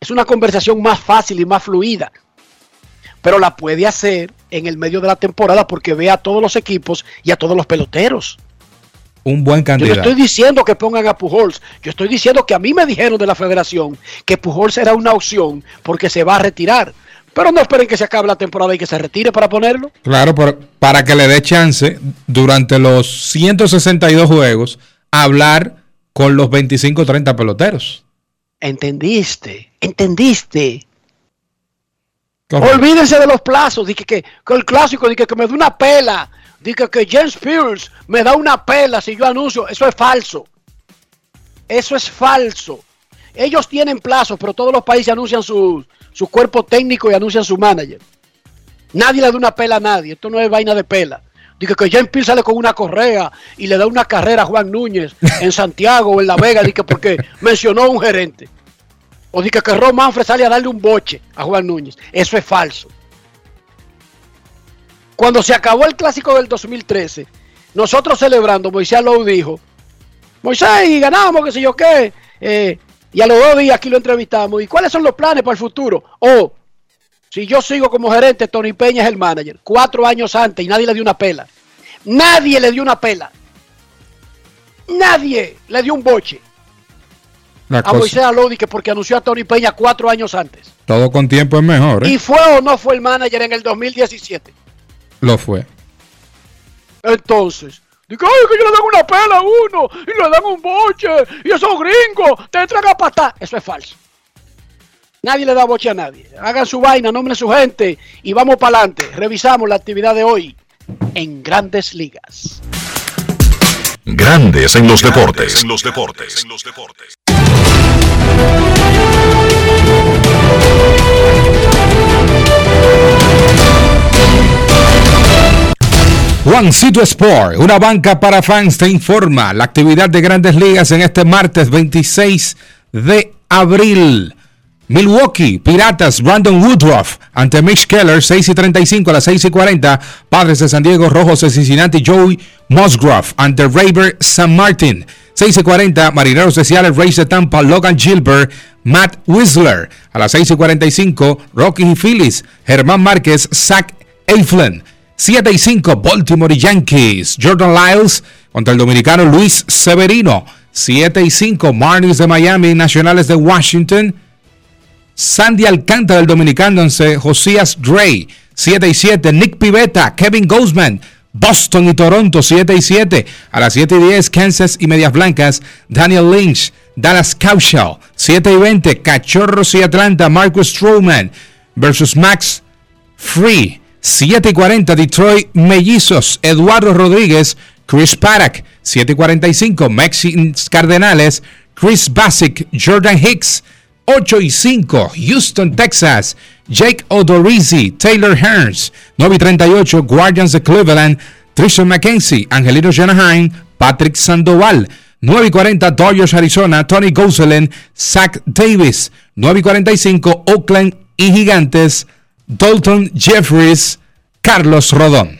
Es una conversación más fácil y más fluida. Pero la puede hacer en el medio de la temporada porque ve a todos los equipos y a todos los peloteros. Un buen Yo no candidato. estoy diciendo que pongan a Pujols. Yo estoy diciendo que a mí me dijeron de la federación que Pujols era una opción porque se va a retirar. Pero no esperen que se acabe la temporada y que se retire para ponerlo. Claro, por- para que le dé chance durante los 162 juegos a hablar con los 25 o 30 peloteros. ¿Entendiste? ¿Entendiste? Correcto. Olvídense de los plazos. Dije que, que el clásico, dije que me da una pela. Dije que James Pierce me da una pela si yo anuncio. Eso es falso. Eso es falso. Ellos tienen plazos, pero todos los países anuncian su, su cuerpo técnico y anuncian su manager. Nadie le da una pela a nadie. Esto no es vaina de pela. Dije que James Pierce sale con una correa y le da una carrera a Juan Núñez en Santiago o en La Vega. Dije porque mencionó a un gerente. O dije que Ron Manfred sale a darle un boche a Juan Núñez. Eso es falso. Cuando se acabó el clásico del 2013, nosotros celebrando, Moisés Lowe dijo, Moisés, y ganamos, qué sé yo qué. eh, y a los dos días aquí lo entrevistamos. ¿Y cuáles son los planes para el futuro? Oh, si yo sigo como gerente, Tony Peña es el manager. Cuatro años antes y nadie le dio una pela. Nadie le dio una pela. Nadie le dio un boche. La a cosa- Moisés Alodi que porque anunció a Tony Peña cuatro años antes. Todo con tiempo es mejor, ¿eh? ¿Y fue o no fue el manager en el 2017? Lo fue. Entonces, digo, ay, que yo le dan una pela a uno y le dan un boche y esos gringos te entran a patar. Eso es falso. Nadie le da boche a nadie. Hagan su vaina, nombren su gente y vamos para adelante. Revisamos la actividad de hoy en Grandes Ligas. Grandes en los deportes. En los deportes. Juancito Sport, una banca para fans, te informa la actividad de grandes ligas en este martes 26 de abril. Milwaukee, Piratas, Brandon Woodruff ante Mitch Keller, 6 y 35 a las 6 y 40. Padres de San Diego, Rojos de Cincinnati, Joey Musgrove ante Raver San Martin. 6 y 40, Marineros de Seattle, Rays de Tampa, Logan Gilbert, Matt Whistler. A las 6 y 45, Rockies y Phillies, Germán Márquez, Zach Eflin. 7 y 5, Baltimore Yankees. Jordan Lyles contra el dominicano Luis Severino. 7 y 5, Marlins de Miami, Nacionales de Washington. Sandy Alcántara, el dominicano, ante Josías Gray. 7 y 7, Nick Pivetta, Kevin Goldsman. Boston y Toronto, 7 y 7. A las 7 y 10, Kansas y Medias Blancas, Daniel Lynch, Dallas Cowshell. 7 y 20, Cachorros y Atlanta, Marcus Stroman versus Max Free. 7 y 40 Detroit Mellizos, Eduardo Rodríguez, Chris Paddock. 7 y 45 Mexicans Cardenales, Chris Basic, Jordan Hicks. 8 y 5 Houston, Texas, Jake Odorizzi, Taylor Hearns. 9 y 38 Guardians de Cleveland, Tristan McKenzie, Angelino Shanahan, Patrick Sandoval. 9 y 40 Dodgers, Arizona, Tony Gonsolin, Zach Davis. 9 y 45 Oakland y Gigantes, Dalton Jeffries, Carlos Rodón.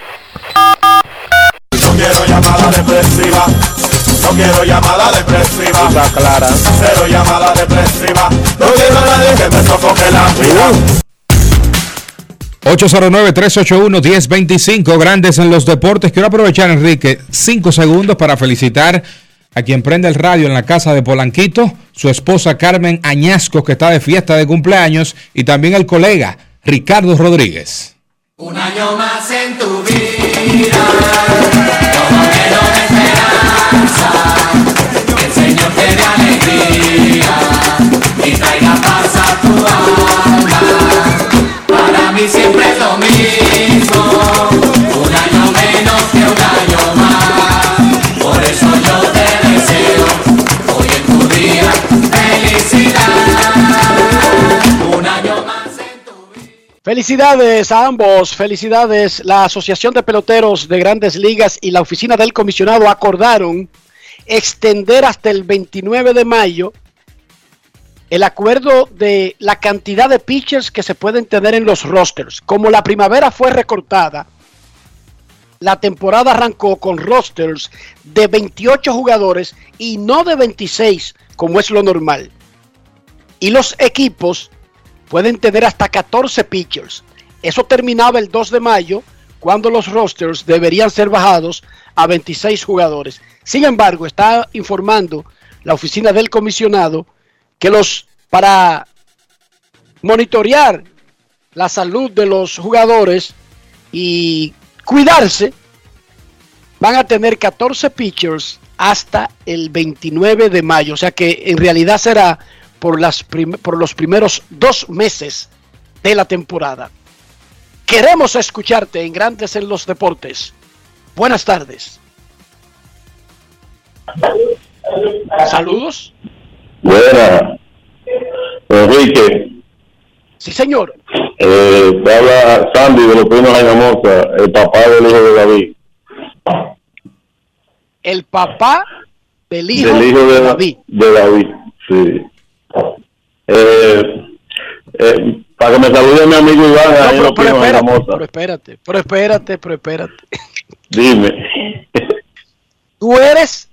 No quiero llamada depresiva. No quiero llamada depresiva. Está clara. Cero llamada depresiva. No quiero a nadie que me sofoque la vida. 809-381-1025, grandes en los deportes. Quiero aprovechar, Enrique, cinco segundos para felicitar a quien prende el radio en la casa de Polanquito, su esposa Carmen Añasco, que está de fiesta de cumpleaños, y también el colega Ricardo Rodríguez. Un año más en tu vida, siempre es lo mismo, Felicidades a ambos, felicidades. La Asociación de Peloteros de Grandes Ligas y la Oficina del Comisionado acordaron extender hasta el 29 de mayo el acuerdo de la cantidad de pitchers que se pueden tener en los rosters. Como la primavera fue recortada, la temporada arrancó con rosters de 28 jugadores y no de 26, como es lo normal. Y los equipos pueden tener hasta 14 pitchers. Eso terminaba el 2 de mayo, cuando los rosters deberían ser bajados a 26 jugadores. Sin embargo, está informando la oficina del comisionado que los para monitorear la salud de los jugadores y cuidarse van a tener 14 pitchers hasta el 29 de mayo, o sea que en realidad será por, las por los primeros dos meses de la temporada. Queremos escucharte en Grandes en los Deportes. Buenas tardes. Saludos. Buena. Enrique, Sí, señor. Eh, te habla Sandy de los Pinos Jainamosa, el papá del hijo de David. El papá del hijo, del hijo de, de David. De David, sí. Eh, eh, para que me salude mi amigo Iván No, ahí pero, espérate, pero espérate, pero espérate, pero espérate. Dime. Tú eres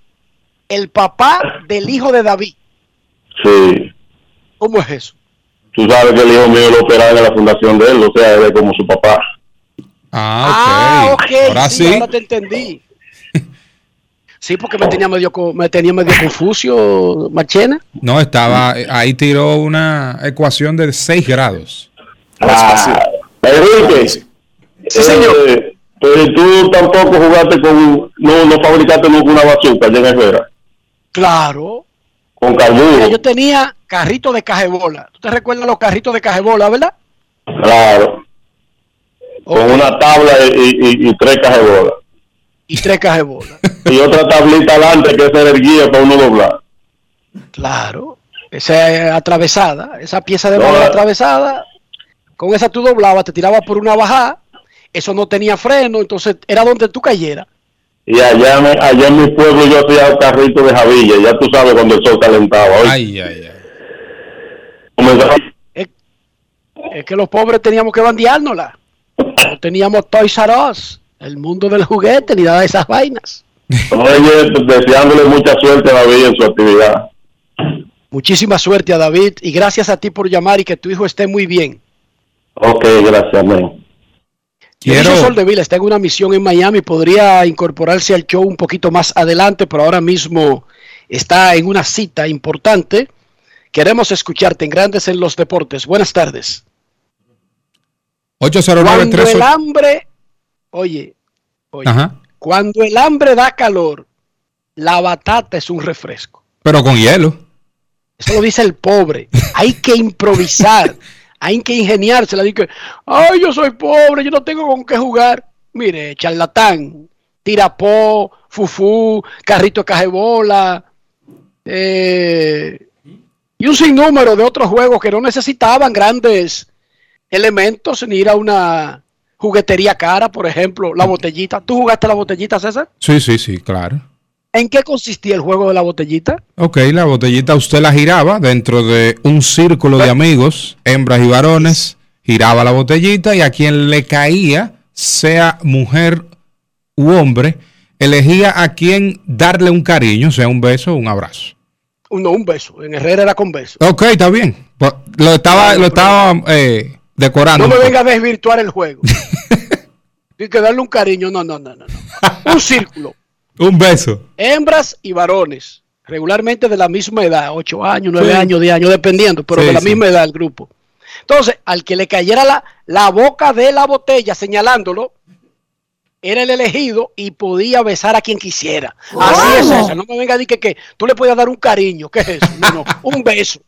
el papá del hijo de David. Sí. ¿Cómo es eso? Tú sabes que el hijo mío lo operaron en la fundación de él, o sea, él es como su papá. Ah, ok. Ahora sí, sí. ahora te entendí. Sí, porque me tenía medio, me tenía medio confuso, Marchena. No, estaba, ahí tiró una ecuación de 6 grados. Ah, Enrique. Sí, señor. eh, pero tú tampoco jugaste con, no, no fabricaste nunca una bazooka allá en Herrera, Claro. con carburo. yo tenía carrito de cajebola. ¿Tú te recuerdas los carritos de cajebola, verdad? Claro. Con una tabla y, y, y tres cajas de bola. Y tres. Y otra tablita adelante que era el guía para uno doblar. Claro. Esa atravesada, esa pieza de No, madera eh. atravesada, con esa tú doblabas, te tirabas por una bajada, eso no tenía freno, entonces era donde tú cayeras. Y allá, me- allá en mi pueblo yo hacía el carrito de Javilla, ya tú sabes cuando el sol calentaba. Ay, ay, ay. Es que los pobres teníamos que bandeárnosla. No teníamos Toys R Us, el mundo del juguete, ni nada de esas vainas. Oye, deseándole mucha suerte a David en su actividad. Muchísima suerte a David y gracias a ti por llamar y que tu hijo esté muy bien. Ok, gracias, amén. Quiero... Sol de Vila está en una misión en Miami, podría incorporarse al show un poquito más adelante, pero ahora mismo está en una cita importante. Queremos escucharte en Grandes en los Deportes. Buenas tardes. 809 Cuando el hambre, oye, oye, Ajá. cuando el hambre da calor, la batata es un refresco. Pero con hielo. Eso lo dice el pobre. Hay que improvisar, hay que ingeniarse. La que, ay, yo soy pobre, yo no tengo con qué jugar. Mire, charlatán, tirapó, fufú, carrito de cajebola, eh, y un sinnúmero de otros juegos que no necesitaban grandes elementos ni ir a una juguetería cara, por ejemplo, la botellita. ¿Tú jugaste la botellita, César? Sí, sí, sí, claro. ¿En qué consistía el juego de la botellita? Ok, la botellita usted la giraba dentro de un círculo de amigos, hembras y varones, giraba la botellita y a quien le caía, sea mujer u hombre, elegía a quien darle un cariño, sea un beso o un abrazo. No, un beso. En Herrera era con beso. Ok, está bien. Pues, Lo estaba, lo estaba eh, decorando. No me venga a desvirtuar el juego. Hay que darle un cariño. No, no, no, no. no. Un círculo. Un beso. Hembras y varones. Regularmente de la misma edad. 8 años, 9 Sí. años, 10 años, dependiendo. Pero Sí, de la sí. misma edad el grupo. Entonces, al que le cayera la, la boca de la botella señalándolo, era el elegido y podía besar a quien quisiera. Así es eso. No me venga a decir que, que tú le puedes dar un cariño. ¿Qué es eso? No, no. Un beso.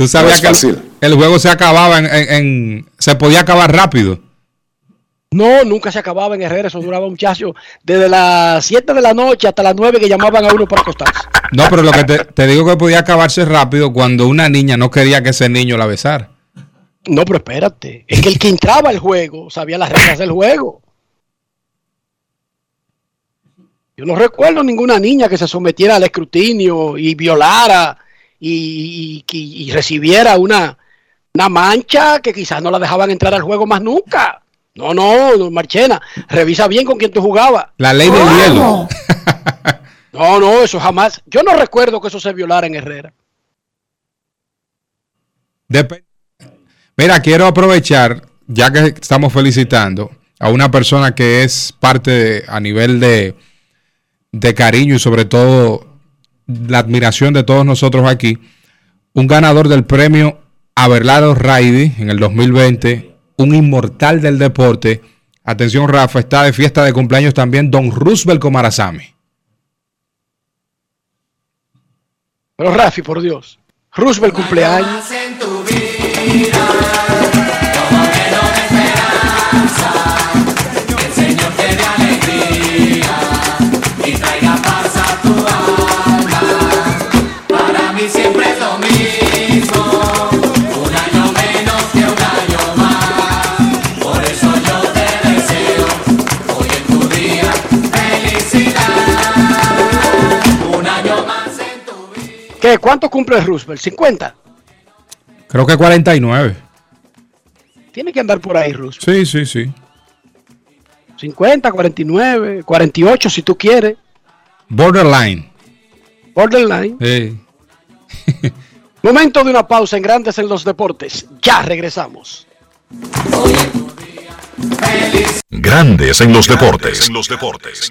Tú sabías No es que el, el juego se acababa en, en- en- Se podía acabar rápido. No, nunca se acababa en Herrera, eso duraba muchacho desde las 7 de la noche hasta las 9 que llamaban a uno para acostarse. No, pero lo que te, te digo que podía acabarse rápido cuando una niña no quería que ese niño la besara. No, pero espérate, es que el que entraba al juego sabía las reglas del juego. Yo no recuerdo ninguna niña que se sometiera al escrutinio y violara y, y- recibiera una, una mancha que quizás no la dejaban entrar al juego más nunca. No, no, no, Marchena, revisa bien con quién tú jugabas. La ley del hielo. No, no, eso jamás. Yo no recuerdo que eso se violara en Herrera. Dep- Mira, quiero aprovechar, ya que estamos felicitando a una persona que es parte de- a nivel de, de cariño y sobre todo la admiración de todos nosotros aquí, un ganador del premio Abelardo Raidi en el 2020, un inmortal del deporte. Atención, Rafa, está de fiesta de cumpleaños también Don Roosevelt Comarazami. Pero Rafi, por Dios. Roosevelt cumpleaños. ¿Qué? ¿Cuánto cumple Roosevelt? ¿50? Creo que 49. Tiene que andar por ahí, Roosevelt. Sí, sí, sí. 50, 49, 48 si tú quieres. Borderline. Borderline. Sí. Momento de una pausa en Grandes en los Deportes. Ya regresamos. Grandes en los deportes. En los deportes.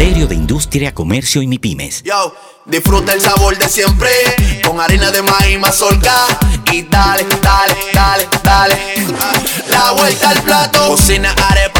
Ministerio de Industria, Comercio y MIPIMES. Yo, disfruta el sabor de siempre con harina de maíz mazorca y dale, dale, dale, dale. La vuelta al plato, cocina arepa,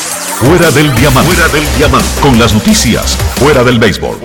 Fuera del diamante. Fuera del diamante. Con las noticias. Fuera del béisbol.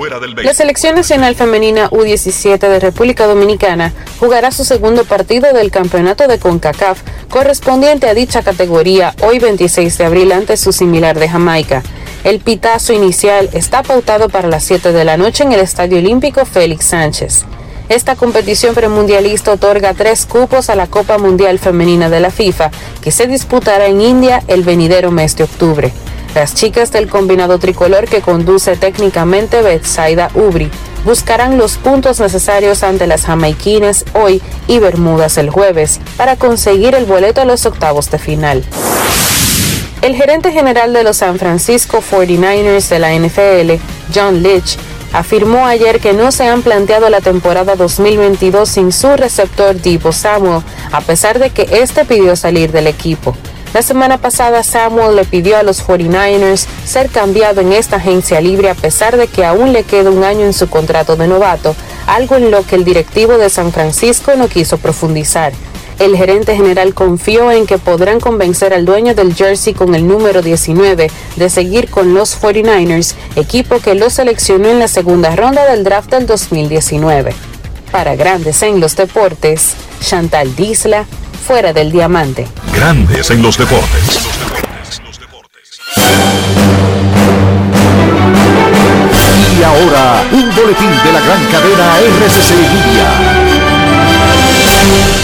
La selección nacional femenina U17 de República Dominicana jugará su segundo partido del campeonato de CONCACAF correspondiente a dicha categoría hoy 26 de abril ante su similar de Jamaica. El pitazo inicial está pautado para las 7 de la noche en el Estadio Olímpico Félix Sánchez. Esta competición premundialista otorga tres cupos a la Copa Mundial Femenina de la FIFA, que se disputará en India el venidero mes de octubre. Las chicas del combinado tricolor que conduce técnicamente Betsaida Ubri buscarán los puntos necesarios ante las jamaiquines hoy y Bermudas el jueves para conseguir el boleto a los octavos de final. El gerente general de los San Francisco 49ers de la NFL, John Leach, afirmó ayer que no se han planteado la temporada 2022 sin su receptor Divo Samuel, a pesar de que este pidió salir del equipo. La semana pasada Samuel le pidió a los 49ers ser cambiado en esta agencia libre a pesar de que aún le queda un año en su contrato de novato, algo en lo que el directivo de San Francisco no quiso profundizar. El gerente general confió en que podrán convencer al dueño del jersey con el número 19 de seguir con los 49ers, equipo que lo seleccionó en la segunda ronda del draft del 2019. Para Grandes en los Deportes, Chantal Disla, fuera del diamante. Grandes en los deportes. Y ahora, un boletín de la gran cadena RCC Media.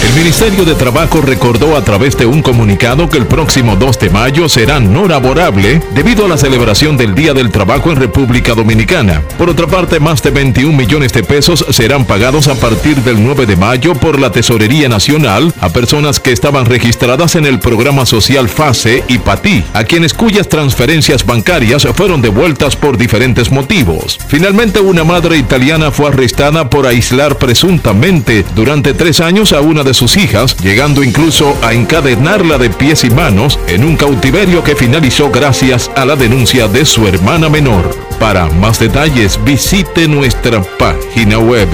El Ministerio de Trabajo recordó a través de un comunicado que el próximo 2 de mayo será no laborable debido a la celebración del Día del Trabajo en República Dominicana. Por otra parte, más de 21 millones de pesos serán pagados a partir del 9 de mayo por la Tesorería Nacional a personas que estaban registradas en el programa social FASE y PATI, a quienes cuyas transferencias bancarias fueron devueltas por diferentes motivos. Finalmente, una madre italiana fue arrestada por aislar presuntamente durante tres años a una de sus hijas, llegando incluso a encadenarla de pies y manos en un cautiverio que finalizó gracias a la denuncia de su hermana menor. Para más detalles visite nuestra página web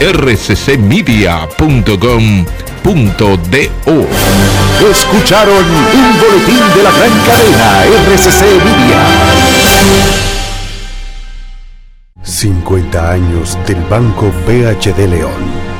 rccmedia.com.do. Escucharon un boletín de la gran cadena RCC Media. 50 años del Banco BHD León.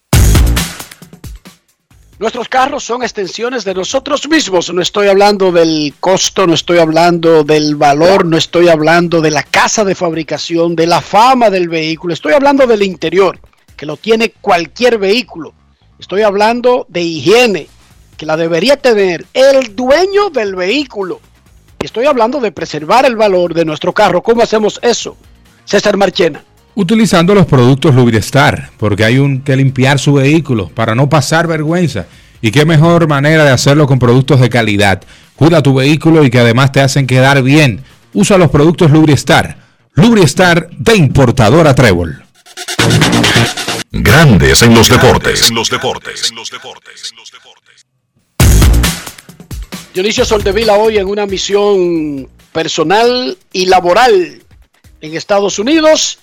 Nuestros carros son extensiones de nosotros mismos. No estoy hablando del costo, no estoy hablando del valor, no estoy hablando de la casa de fabricación, de la fama del vehículo. Estoy hablando del interior, que lo tiene cualquier vehículo. Estoy hablando de higiene, que la debería tener el dueño del vehículo. Estoy hablando de preservar el valor de nuestro carro. ¿Cómo hacemos eso? César Marchena. Utilizando los productos Lubristar, porque hay un, que limpiar su vehículo para no pasar vergüenza. Y qué mejor manera de hacerlo con productos de calidad. Cuida tu vehículo y que además te hacen quedar bien. Usa los productos Lubristar. Lubristar de importadora Trébol. Grandes en los deportes. Dionisio Soldevila hoy en una misión personal y laboral en Estados Unidos.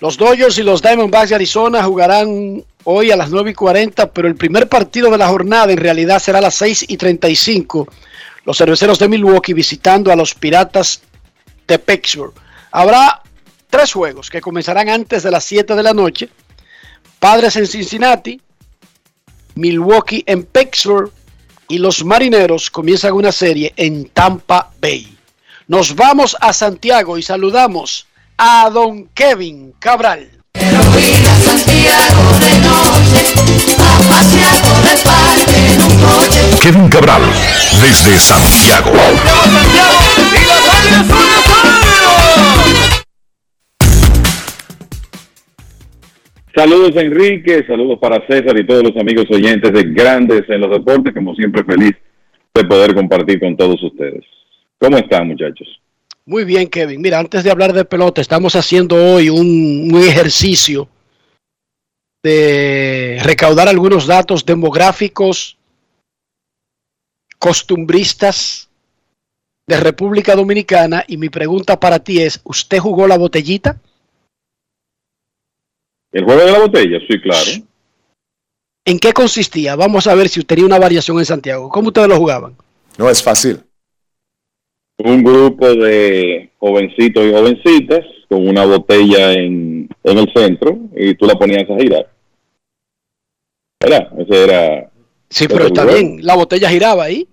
Los Dodgers y los Diamondbacks de Arizona jugarán hoy a las 9 y 40, pero el primer partido de la jornada en realidad será a las 6 y 35. Los cerveceros de Milwaukee visitando a los Piratas de Pittsburgh. Habrá tres juegos que comenzarán antes de las 7 de la noche. Padres en Cincinnati, Milwaukee en Pittsburgh y los Marineros comienzan una serie en Tampa Bay. Nos vamos a Santiago y saludamos a don Kevin Cabral. Kevin Cabral, desde Santiago. Saludos Enrique, saludos para César y todos los amigos oyentes de Grandes en los Deportes, como siempre feliz de poder compartir con todos ustedes. ¿Cómo están muchachos? Muy bien, Kevin. Mira, antes de hablar de pelota, estamos haciendo hoy un, un ejercicio de recaudar algunos datos demográficos, costumbristas de República Dominicana y mi pregunta para ti es, ¿usted jugó la botellita? ¿El juego de la botella? Sí, claro. ¿En qué consistía? Vamos a ver si tenía una variación en Santiago. ¿Cómo ustedes lo jugaban? No es fácil. Un grupo de jovencitos y jovencitas con una botella en, en el centro y tú la ponías a girar. ¿Verdad? Ese era... Sí, pero está bien. La botella giraba ahí.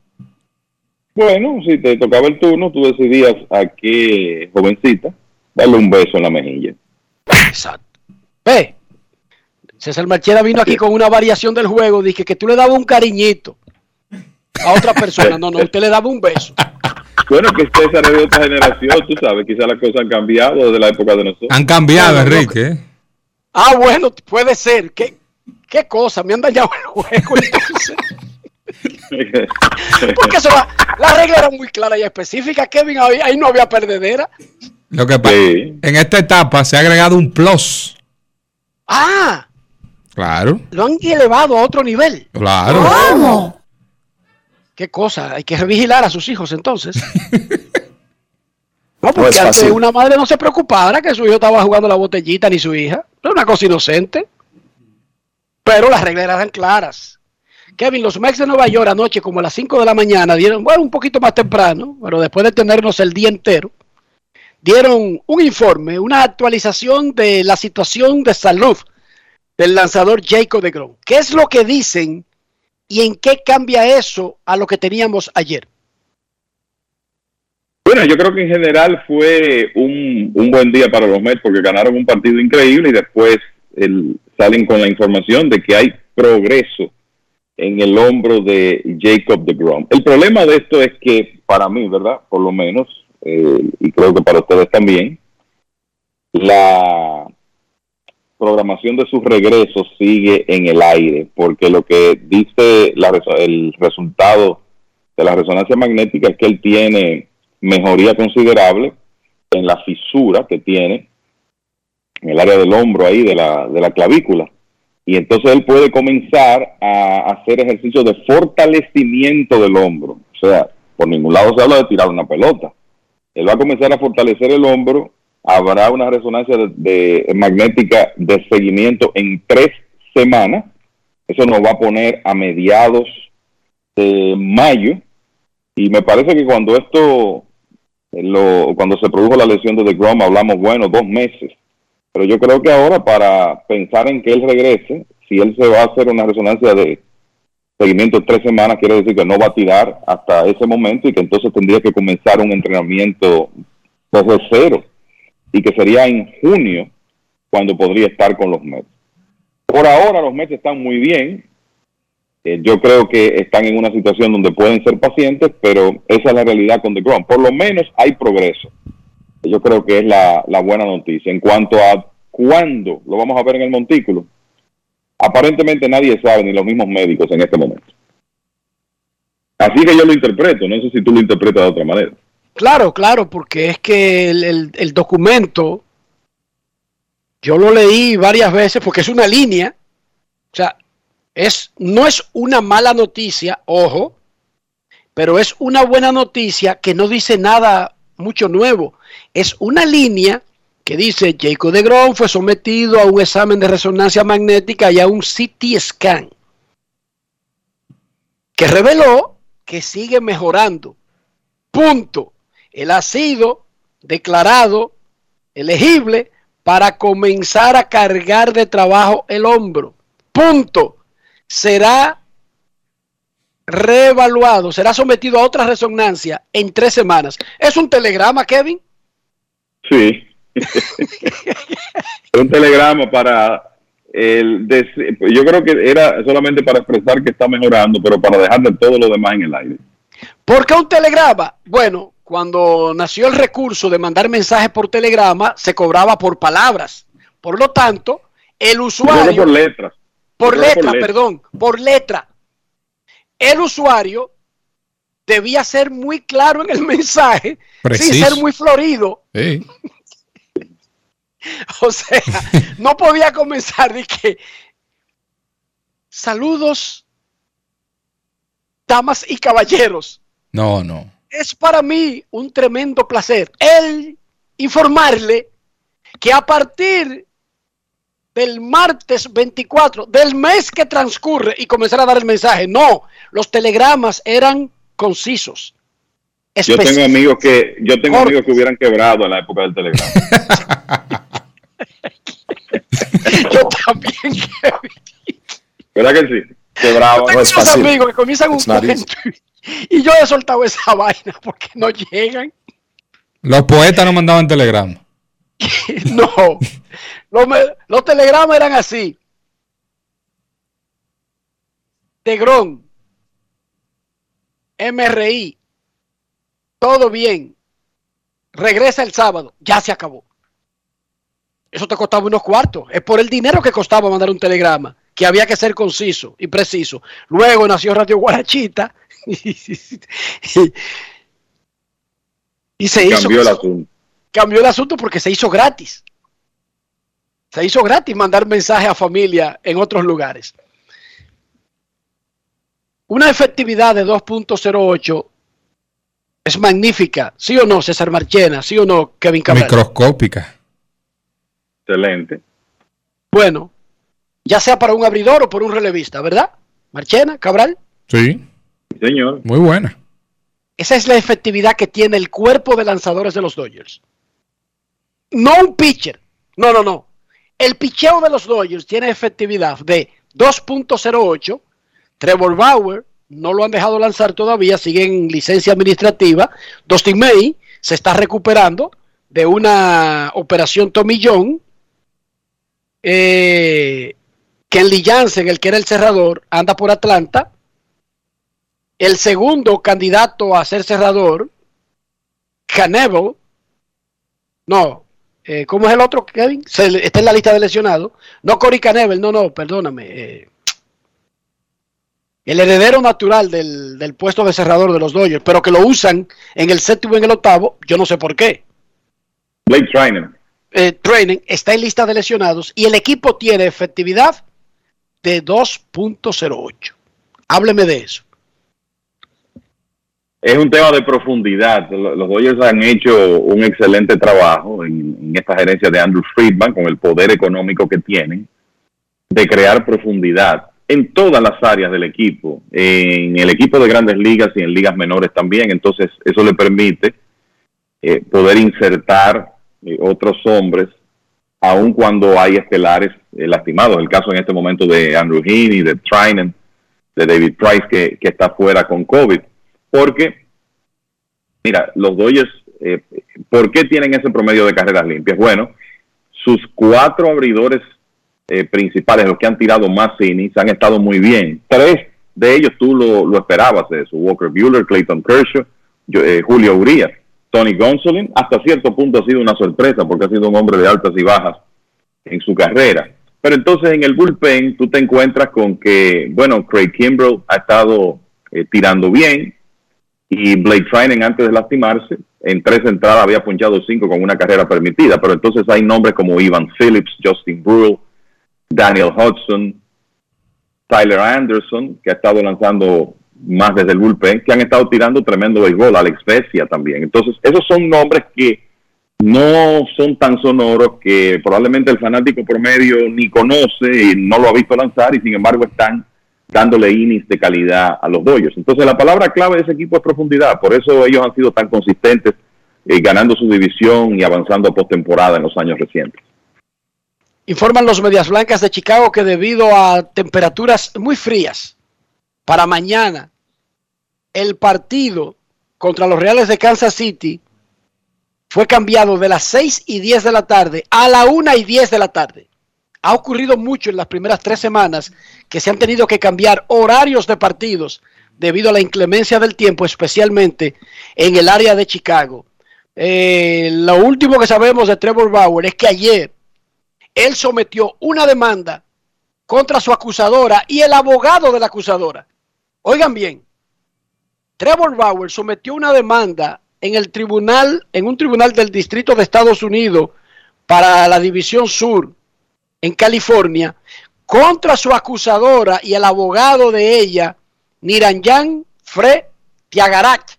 Bueno, si te tocaba el turno, tú decidías a qué jovencita darle un beso en la mejilla. Exacto. Ve, César Marchera vino aquí con una variación del juego. Dije que tú le dabas un cariñito a otra persona. No, no, usted le daba un beso. Bueno, que César es de otra generación, tú sabes, quizás las cosas han cambiado desde la época de nosotros. Han cambiado, Enrique. ¿eh? Ah, bueno, puede ser. ¿Qué, qué cosa? Me han dañado el juego entonces. Porque eso, la, la regla era muy clara y específica, Kevin. Ahí, ahí no había perdedera. Lo que pasa, en esta etapa se ha agregado un plus. Ah, Claro, lo han elevado a otro nivel. claro. ¿Cómo? ¿Qué cosa? Hay que vigilar a sus hijos entonces. No, porque es antes una madre no se preocupara que su hijo estaba jugando la botellita ni su hija. Era una cosa inocente. Pero las reglas eran claras. Kevin, los Mex de Nueva York anoche, como a las 5 de la mañana, dieron, bueno, un poquito más temprano, pero después de tenernos el día entero, dieron un informe, una actualización de la situación de salud del lanzador Jacob de Grom. ¿Qué es lo que dicen y en qué cambia eso a lo que teníamos ayer? Bueno, yo creo que en general fue un, un buen día para los Mets porque ganaron un partido increíble y después el- salen con la información de que hay progreso en el hombro de Jacob de Grom. El problema de esto es que para mí, ¿verdad? Por lo menos, eh, y creo que para ustedes también, la programación de sus regresos sigue en el aire, porque lo que dice la el resultado de la resonancia magnética es que él tiene mejoría considerable en la fisura que tiene en el área del hombro ahí de la, de la clavícula. Y entonces él puede comenzar a hacer ejercicios de fortalecimiento del hombro. O sea, por ningún lado se habla de tirar una pelota. Él va a comenzar a fortalecer el hombro. Habrá una resonancia de, de- magnética de seguimiento en tres semanas. Eso nos va a poner a mediados de mayo. Y me parece que cuando esto, eh, lo, cuando se produjo la lesión de DeGrom, hablamos, bueno, dos meses. Pero yo creo que ahora para pensar en que él regrese, si él se va a hacer una resonancia de seguimiento en tres semanas, quiere decir que no va a tirar hasta ese momento y que entonces tendría que comenzar un entrenamiento desde cero y que sería en junio cuando podría estar con los Mets. Por ahora los Mets están muy bien. Eh, yo creo que están en una situación donde pueden ser pacientes, pero esa es la realidad con DeGrom. Por lo menos hay progreso. Yo creo que es la, la buena noticia. En cuanto a cuándo lo vamos a ver en el montículo, aparentemente nadie sabe, ni los mismos médicos en este momento. Así que yo lo interpreto, no sé si tú lo interpretas de otra manera. Claro, claro, porque es que el, el- documento, yo lo leí varias veces porque es una línea, o sea, es, no es una mala noticia, ojo, pero es una buena noticia que no dice nada mucho nuevo. Es una línea que dice Jacob de Grom fue sometido a un examen de resonancia magnética y a un CT scan que reveló que sigue mejorando. Punto. Él ha sido declarado elegible para comenzar a cargar de trabajo el hombro. Punto. Será reevaluado, será sometido a otra resonancia en tres semanas. ¿Es un telegrama, Kevin? Sí, un telegrama para el yo creo que era solamente para expresar que está mejorando, pero para dejarle todo lo demás en el aire. ¿Por qué un telegrama? Bueno, cuando nació el recurso de mandar mensajes por telegrama, se cobraba por palabras. Por lo tanto, el usuario... por letras. Por letra, perdón, por letra. El usuario debía ser muy claro en el mensaje, sin Preciso. ser muy florido. Sí. O sea, no podía comenzar de que saludos, damas y caballeros. No, no. Es para mí un tremendo placer el informarle que a partir del martes 24 del mes que transcurre y comenzar a dar el mensaje, no, los telegramas eran concisos. Yo tengo amigos que yo tengo amigos que hubieran quebrado en la época del telegrama. Yo también. ¿Verdad que sí? Quebraba. Tengo unos amigos que comienzan un It's y yo he soltado esa vaina porque no llegan. Los poetas no mandaban telegrama. No. Los, los telegramas eran así. Tegrón. MRI. Todo bien. Regresa el sábado. Ya se acabó. Eso te costaba unos cuartos. Es por el dinero que costaba mandar un telegrama. Que había que ser conciso y preciso. Luego nació Radio Guarachita. Y, y se hizo Cambió el asunto. cambió el asunto porque se hizo gratis. Se hizo gratis mandar mensajes a familia en otros lugares. Una efectividad de 2.08 es magnífica, ¿sí o no, César Marchena? ¿Sí o no, Kevin Cabral? Microscópica. Excelente. Bueno, ya sea para un abridor o por un relevista, ¿verdad? Marchena, Cabral. Sí. Señor. Muy buena. Esa es la efectividad que tiene el cuerpo de lanzadores de los Dodgers. No un pitcher. No, no, no. El picheo de los Dodgers tiene efectividad de 2.08. Trevor Bauer no lo han dejado lanzar todavía, sigue en licencia administrativa. Dustin May se está recuperando de una operación tomillón. Eh, Kenley Jansen, el que era el cerrador, anda por Atlanta. El segundo candidato a ser cerrador, Canevo, no, eh, ¿cómo es el otro, Kevin? Se está en la lista de lesionados. No Cory Canevel, no, no, perdóname. eh, el heredero natural del, del puesto de cerrador de los Dodgers, pero que lo usan en el séptimo y en el octavo, yo no sé por qué. Blake Trainer. Eh, training está en lista de lesionados y el equipo tiene efectividad de 2.08. Hábleme de eso. Es un tema de profundidad. Lo- Los Dodgers han hecho un excelente trabajo en, en esta gerencia de Andrew Friedman con el poder económico que tienen de crear profundidad en todas las áreas del equipo, en el equipo de grandes ligas y en ligas menores también. Entonces, eso le permite eh, poder insertar eh, otros hombres, aun cuando hay estelares eh, lastimados. El caso en este momento de Andrew Heaney, de Trinan, de David Price, que, que está fuera con COVID. Porque, mira, los Dodgers, eh, ¿por qué tienen ese promedio de carreras limpias? Bueno, sus cuatro abridores eh, principales, los que han tirado más innings, han estado muy bien. Tres de ellos tú lo, lo esperabas eso. Walker Bueller, Clayton Kershaw, eh, Julio Urias, Tony Gonsolin, hasta cierto punto ha sido una sorpresa porque ha sido un hombre de altas y bajas en su carrera. Pero entonces en el bullpen tú te encuentras con que, bueno, Craig Kimbrell ha estado eh, tirando bien y Blake Trinan antes de lastimarse, en tres entradas había punchado cinco con una carrera permitida, pero entonces hay nombres como Ivan Phillips, Justin Brewer, Daniel Hudson, Tyler Anderson, que ha estado lanzando más desde el bullpen, que han estado tirando tremendo béisbol, Alex Vesia también. Entonces, esos son nombres que no son tan sonoros que probablemente el fanático promedio ni conoce y no lo ha visto lanzar y sin embargo están dándole innings de calidad a los Dodgers. Entonces la palabra clave de ese equipo es profundidad, por eso ellos han sido tan consistentes eh, ganando su división y avanzando a postemporada en los años recientes. Informan los Medias Blancas de Chicago que debido a temperaturas muy frías para mañana, el partido contra los Reales de Kansas City fue cambiado de las 6 y 10 de la tarde a la 1 y 10 de la tarde. Ha ocurrido mucho en las primeras tres semanas que se han tenido que cambiar horarios de partidos debido a la inclemencia del tiempo, especialmente en el área de Chicago. Eh, lo último que sabemos de Trevor Bauer es que ayer él sometió una demanda contra su acusadora y el abogado de la acusadora. Oigan bien, Trevor Bauer sometió una demanda en el tribunal, en un tribunal del Distrito de Estados Unidos para la División Sur en California contra su acusadora y el abogado de ella, Niranjan Fre Tiagarat,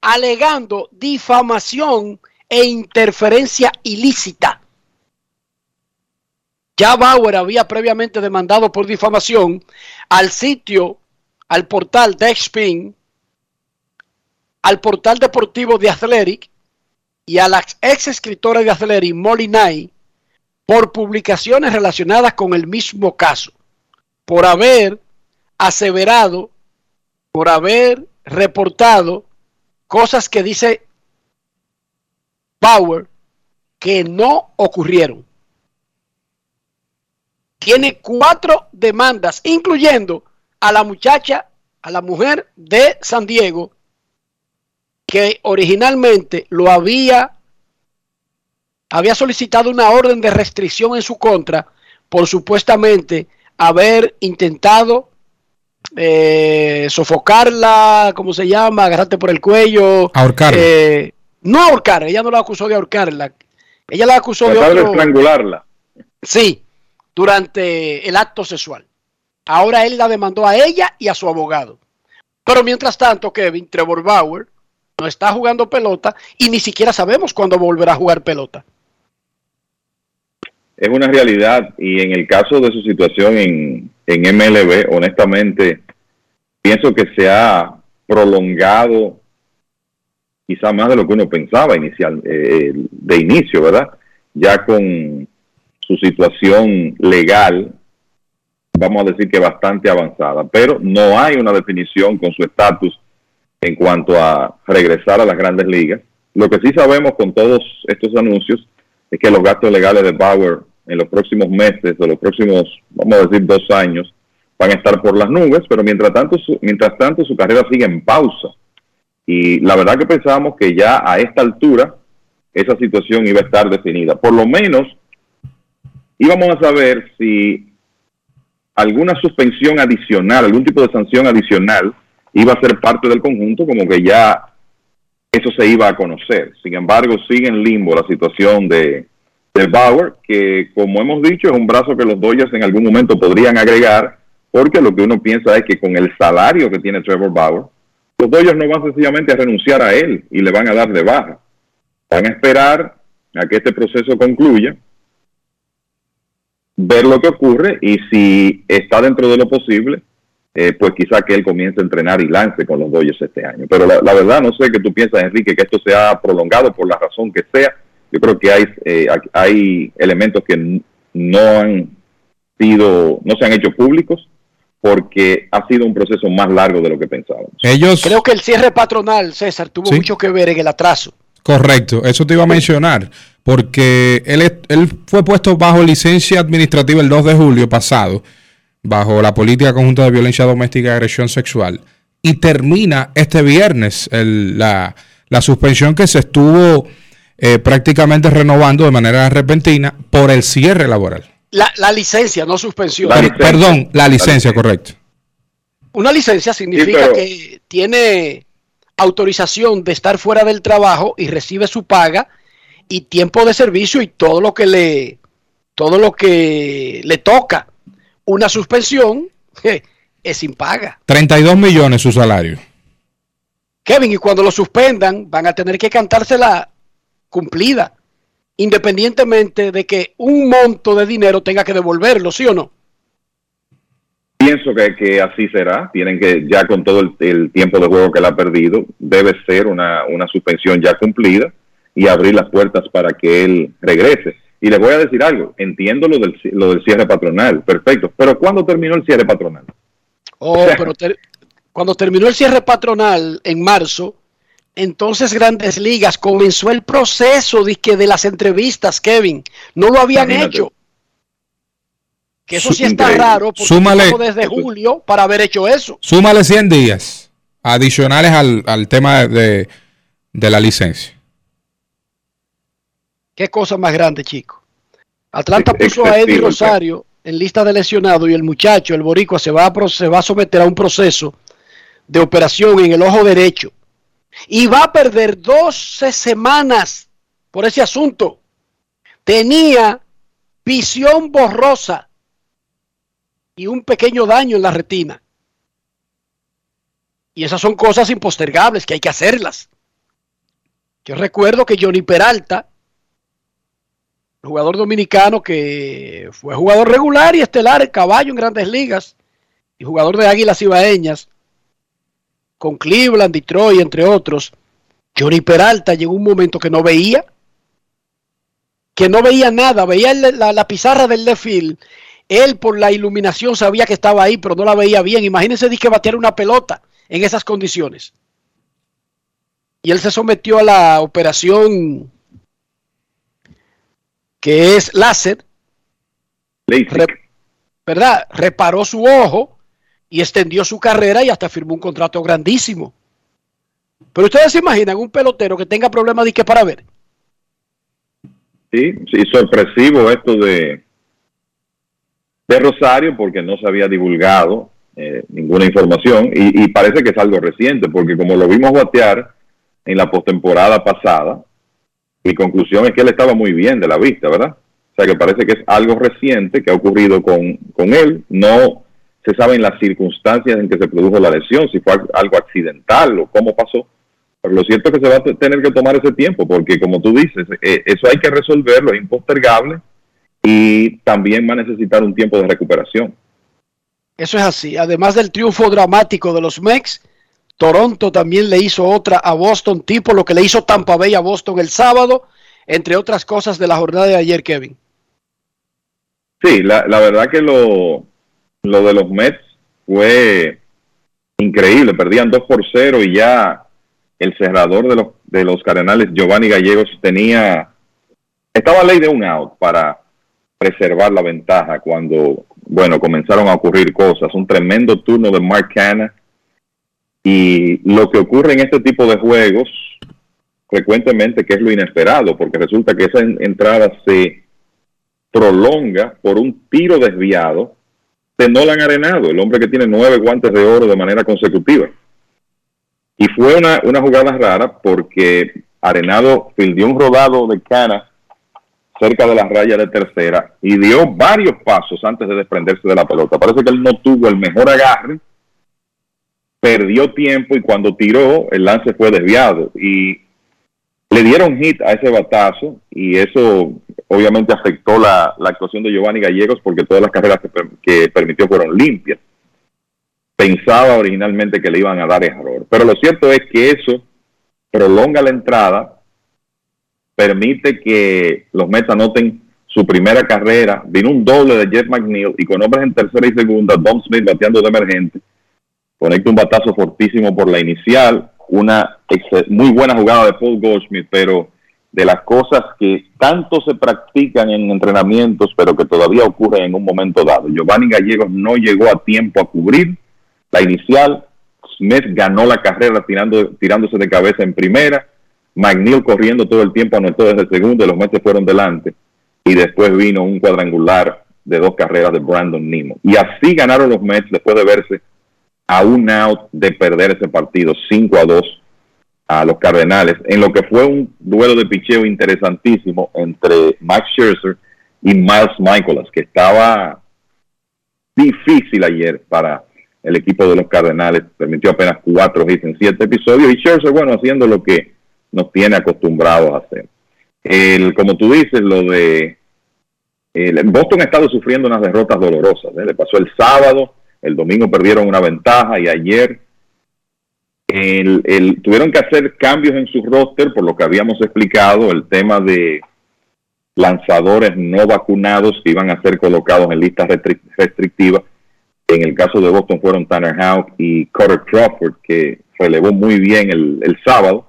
alegando difamación e interferencia ilícita. Ya Bauer había previamente demandado por difamación al sitio, al portal Dexpin, al portal deportivo de Athletic y a la ex escritora de Athletic, Molly Knight, por publicaciones relacionadas con el mismo caso, por haber aseverado, por haber reportado cosas que dice Bauer que no ocurrieron. Tiene cuatro demandas, incluyendo a la muchacha, a la mujer de San Diego, que originalmente lo había, había solicitado una orden de restricción en su contra por supuestamente haber intentado eh, sofocarla, ¿cómo se llama? Agarrarte por el cuello. Ahorcarla. Eh, no ahorcar, ella no la acusó de ahorcarla. Ella la acusó de, Tratar de otro- estrangularla. Sí, durante el acto sexual. Ahora él la demandó a ella y a su abogado. Pero mientras tanto, Kevin, Trevor Bauer no está jugando pelota y ni siquiera sabemos cuándo volverá a jugar pelota. Es una realidad y en el caso de su situación en, en MLB, honestamente, pienso que se ha prolongado quizá más de lo que uno pensaba inicial, eh, de inicio, ¿verdad? Ya con su situación legal, vamos a decir que bastante avanzada, pero no hay una definición con su estatus en cuanto a regresar a las grandes ligas. Lo que sí sabemos con todos estos anuncios es que los gastos legales de Bauer en los próximos meses o los próximos, vamos a decir, dos años, van a estar por las nubes, pero mientras tanto, su, mientras tanto su carrera sigue en pausa. Y la verdad que pensábamos que ya a esta altura esa situación iba a estar definida. Por lo menos íbamos a saber si alguna suspensión adicional, algún tipo de sanción adicional iba a ser parte del conjunto, como que ya eso se iba a conocer. Sin embargo, sigue en limbo la situación de, de Bauer, que como hemos dicho es un brazo que los Dodgers en algún momento podrían agregar, porque lo que uno piensa es que con el salario que tiene Trevor Bauer, los Dodgers no van sencillamente a renunciar a él y le van a dar de baja. Van a esperar a que este proceso concluya, ver lo que ocurre y si está dentro de lo posible, eh, pues quizá que él comience a entrenar y lance con los Dodgers este año. Pero la, la verdad no sé qué tú piensas, Enrique, que esto se ha prolongado por la razón que sea. Yo creo que hay, eh, hay elementos que no han sido, no se han hecho públicos porque ha sido un proceso más largo de lo que pensábamos. Ellos, Creo que el cierre patronal, César, tuvo Sí. mucho que ver en el atraso. correcto, eso te iba a mencionar, porque él, él fue puesto bajo licencia administrativa el 2 de julio pasado, bajo la política conjunta de violencia doméstica y agresión sexual, y termina este viernes el- la, la suspensión que se estuvo eh, prácticamente renovando de manera repentina por el cierre laboral. La, la licencia, no suspensión. Per- perdón, la licencia, correcto. Una licencia significa pero- que tiene autorización de estar fuera del trabajo y recibe su paga y tiempo de servicio y todo lo que le todo lo que le toca. Una suspensión je, es sin paga. 32 millones su salario. Kevin, y cuando lo suspendan, van a tener que cantársela cumplida, independientemente de que un monto de dinero tenga que devolverlo, ¿sí o no? Pienso que, que así será. Tienen que, ya con todo el, el tiempo de juego que él ha perdido, debe ser una, una suspensión ya cumplida y abrir las puertas para que él regrese. Y le voy a decir algo, entiendo lo del, lo del cierre patronal, perfecto, pero ¿cuándo terminó el cierre patronal? Oh, pero ter- cuando terminó el cierre patronal en marzo, Entonces Grandes Ligas comenzó el proceso de, que de las entrevistas, Kevin. No lo habían Imagínate. hecho. Que eso sí está raro porque Súmale. desde julio para haber hecho eso. Súmale 100 días adicionales al, al tema de, de la licencia. Qué cosa más grande, chico. Atlanta puso a Eddie Rosario en lista de lesionados y el muchacho, el boricua, se va, a, pro- se va a someter a un proceso de operación en el ojo derecho. Y va a perder 12 semanas por ese asunto. Tenía visión borrosa y un pequeño daño en la retina. Y esas son cosas impostergables que hay que hacerlas. Yo recuerdo que Johnny Peralta, jugador dominicano que fue jugador regular y estelar, caballo en grandes ligas, y jugador de Águilas Ibaeñas, con Cleveland, Detroit, entre otros. Johnny Peralta llegó un momento que no veía, que no veía nada, veía la, la pizarra del left field. Él por la iluminación sabía que estaba ahí, pero no la veía bien. Imagínense que batear una pelota en esas condiciones. Y él se sometió a la operación que es láser, Re- ¿verdad? Reparó su ojo y extendió su carrera y hasta firmó un contrato grandísimo. Pero ustedes se imaginan un pelotero que tenga problemas de que para ver. Sí, sí, sorpresivo esto de, de Rosario porque no se había divulgado eh, ninguna información y, parece que es algo reciente porque como lo vimos batear en la postemporada pasada, mi conclusión es que él estaba muy bien de la vista, ¿verdad? O sea que parece que es algo reciente que ha ocurrido con, con él, no se saben las circunstancias en que se produjo la lesión, si fue algo accidental o cómo pasó, pero lo cierto es que se va a te- tener que tomar ese tiempo, porque como tú dices, eh, eso hay que resolverlo, es impostergable y también va a necesitar un tiempo de recuperación. Eso es así. Además del triunfo dramático de los Mex, Toronto también le hizo otra a Boston, tipo lo que le hizo Tampa Bay a Boston el sábado, entre otras cosas de la jornada de ayer, Kevin. Sí, la, la verdad que lo, lo de los Mets fue increíble, perdían 2 por 0 y ya el cerrador de los, de los Cardenales, Giovanni Gallegos, tenía, estaba ley de un out para preservar la ventaja cuando, bueno, comenzaron a ocurrir cosas, un tremendo turno de Mark Canna. Y lo que ocurre en este tipo de juegos frecuentemente que es lo inesperado, porque resulta que esa en- entrada se prolonga por un tiro desviado de Nolan Arenado, el hombre que tiene nueve guantes de oro de manera consecutiva. Y fue una, jugada rara porque Arenado fildió un rodado de cana cerca de la raya de tercera y dio varios pasos antes de desprenderse de la pelota. Parece que él no tuvo el mejor agarre, perdió tiempo y cuando tiró el lance fue desviado y le dieron hit a ese batazo y eso obviamente afectó la, la actuación de Giovanni Gallegos porque todas las carreras que, que permitió fueron limpias. Pensaba originalmente que le iban a dar error, pero lo cierto es que eso prolonga la entrada, permite que los Mets anoten su primera carrera, vino un doble de Jeff McNeil y con hombres en tercera y segunda, Dom Smith bateando de emergente, conecta un batazo fortísimo por la inicial, una muy buena jugada de Paul Goldschmidt, pero de las cosas que tanto se practican en entrenamientos, pero que todavía ocurren en un momento dado. Giovanni Gallegos no llegó a tiempo a cubrir la inicial, Smith ganó la carrera tirando, tirándose de cabeza en primera, McNeil corriendo todo el tiempo anotó desde el segundo, y los Mets fueron delante, y después vino un cuadrangular de dos carreras de Brandon Nimo. Y así ganaron los Mets después de verse a un out de perder ese partido 5 a 2 a los Cardenales, en lo que fue un duelo de picheo interesantísimo entre Max Scherzer y Miles Michaelas, que estaba difícil ayer para el equipo de los Cardenales, permitió apenas cuatro hits en siete episodios, y Scherzer, bueno, haciendo lo que nos tiene acostumbrados a hacer. El, como tú dices, lo de el, Boston ha estado sufriendo unas derrotas dolorosas, ¿eh? le pasó el sábado, el domingo perdieron una ventaja y ayer tuvieron que hacer cambios en su roster por lo que habíamos explicado, el tema de lanzadores no vacunados que iban a ser colocados en listas restri- restrictivas. En el caso de Boston fueron Tanner Houck y Carter Crawford, que relevó muy bien el, el sábado.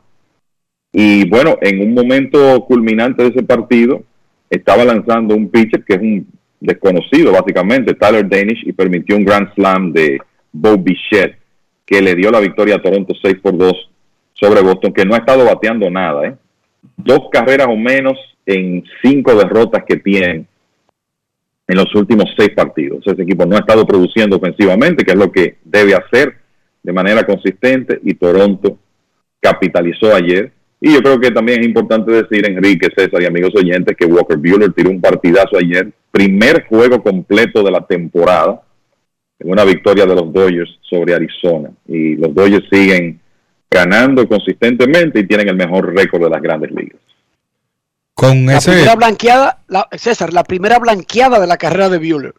Y bueno, en un momento culminante de ese partido, estaba lanzando un pitcher que es un desconocido, básicamente, Tyler Danish, y permitió un Grand Slam de Bo Bichette, que le dio la victoria a Toronto 6 por 2 sobre Boston, que no ha estado bateando nada. ¿eh? Dos carreras o menos en cinco derrotas que tienen en los últimos seis partidos. Ese equipo no ha estado produciendo ofensivamente, que es lo que debe hacer de manera consistente, y Toronto capitalizó ayer. Y yo creo que también es importante decir, Enrique, César y amigos oyentes, que Walker Bueller tiró un partidazo ayer, primer juego completo de la temporada, en una victoria de los Dodgers sobre Arizona. Y los Dodgers siguen ganando consistentemente y tienen el mejor récord de las grandes ligas. Con La ese. primera blanqueada, la- César, la primera blanqueada de la carrera de Bueller.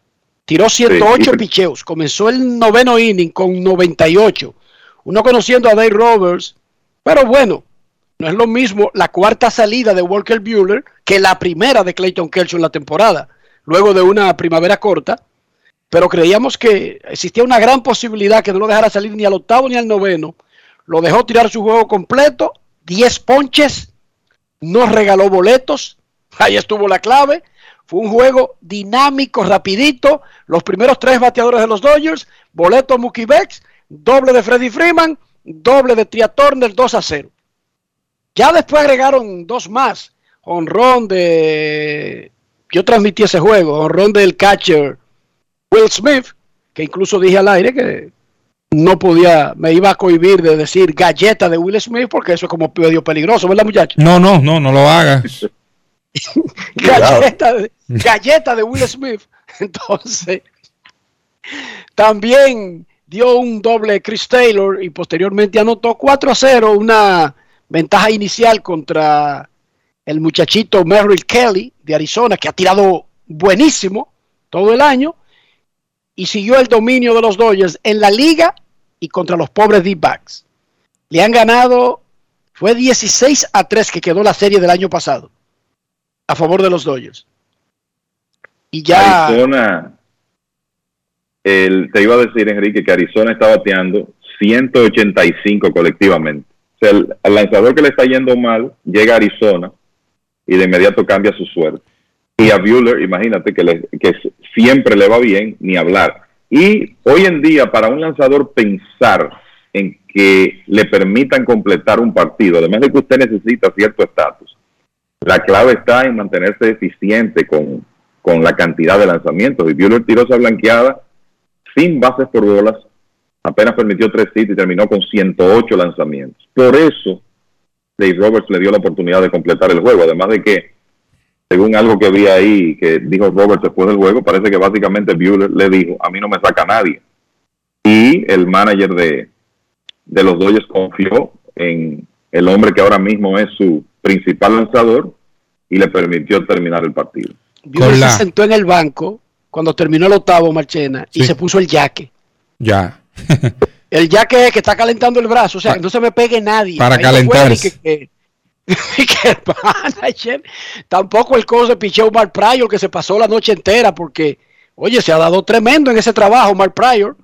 Tiró 108 Sí, y- picheos. Comenzó el noveno inning con 98. Uno conociendo a Dave Roberts. Pero bueno, no es lo mismo la cuarta salida de Walker Bueller que la primera de Clayton Kershaw en la temporada. Luego de una primavera corta. Pero creíamos que existía una gran posibilidad que no lo dejara salir ni al octavo ni al noveno. Lo dejó tirar su juego completo. 10 ponches nos regaló boletos, ahí estuvo la clave. Fue un juego dinámico, rapidito. Los primeros tres bateadores de los Dodgers, boleto Mookie Betts, doble de Freddie Freeman, doble de Tria Turner, 2 a 0. Ya después agregaron dos más. Honrón de... Yo transmití ese juego, honrón del catcher Will Smith, que incluso dije al aire que no podía, me iba a cohibir de decir galleta de Will Smith porque eso es como medio peligroso, ¿verdad muchachos? No, no, no, no lo hagas. galleta de, galleta de Will Smith. Entonces, también dio un doble Chris Taylor y posteriormente anotó 4 a 0, una ventaja inicial contra el muchachito Merrill Kelly de Arizona, que ha tirado buenísimo todo el año y siguió el dominio de los Dodgers en la liga y contra los pobres D-backs. Le han ganado, fue 16 a 3 que quedó la serie del año pasado a favor de los Dodgers. Y ya Arizona, el, te iba a decir, Enrique, que Arizona está bateando 185 colectivamente. El lanzador que le está yendo mal llega a Arizona y de inmediato cambia su suerte. Y a Bueller, imagínate que, le- que siempre le va bien, ni hablar. Y hoy en día, para un lanzador pensar en que le permitan completar un partido, además de que usted necesita cierto estatus, la clave está en mantenerse eficiente con, con la cantidad de lanzamientos. Y Bueller tiró esa blanqueada sin bases por bolas, apenas permitió tres hits y terminó con 108 lanzamientos. Por eso, Dave Roberts le dio la oportunidad de completar el juego. Además de que, según algo que vi ahí, que dijo Roberts después del juego, parece que básicamente Bueller le dijo, a mí no me saca nadie. Y el manager de, de los Dodgers confió en el hombre que ahora mismo es su principal lanzador y le permitió terminar el partido. Bueller se sentó en el banco cuando terminó el octavo Marchena y se puso el yaque. Ya. El yaque es que está calentando el brazo, o sea, que no se me pegue nadie. Para Ahí calentarse. que- que- que el manager, tampoco el coach de picheo Mark Pryor que se pasó la noche entera porque, oye, se ha dado tremendo en ese trabajo Mark Pryor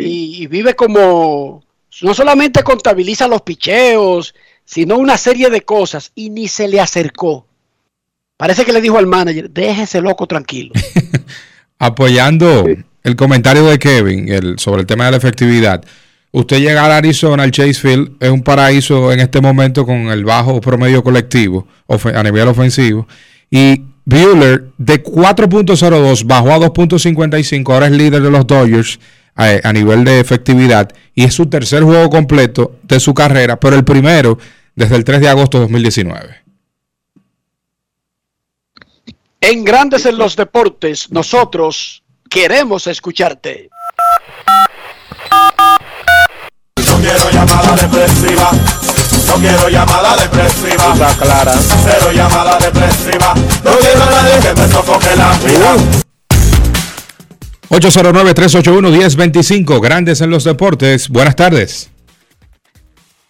y, y vive como, no solamente contabiliza los picheos, sino una serie de cosas y ni se le acercó. Parece que le dijo al manager, déjese loco tranquilo. Apoyando el comentario de Kevin el, sobre el tema de la efectividad. Usted llegar a Arizona, al Chase Field, es un paraíso en este momento con el bajo promedio colectivo a nivel ofensivo. Y Bueller de 4.02 bajó a 2.55, ahora es líder de los Dodgers a, a nivel de efectividad y es su tercer juego completo de su carrera, pero el primero desde el 3 de agosto de 2019. En Grandes en los Deportes, nosotros queremos escucharte. No quiero llamada depresiva. No quiero llamada depresiva. Está clara. Cero llamada depresiva. No quiero a nadie que me sofoque la vida. 809-381-1025, Grandes en los Deportes. Buenas tardes.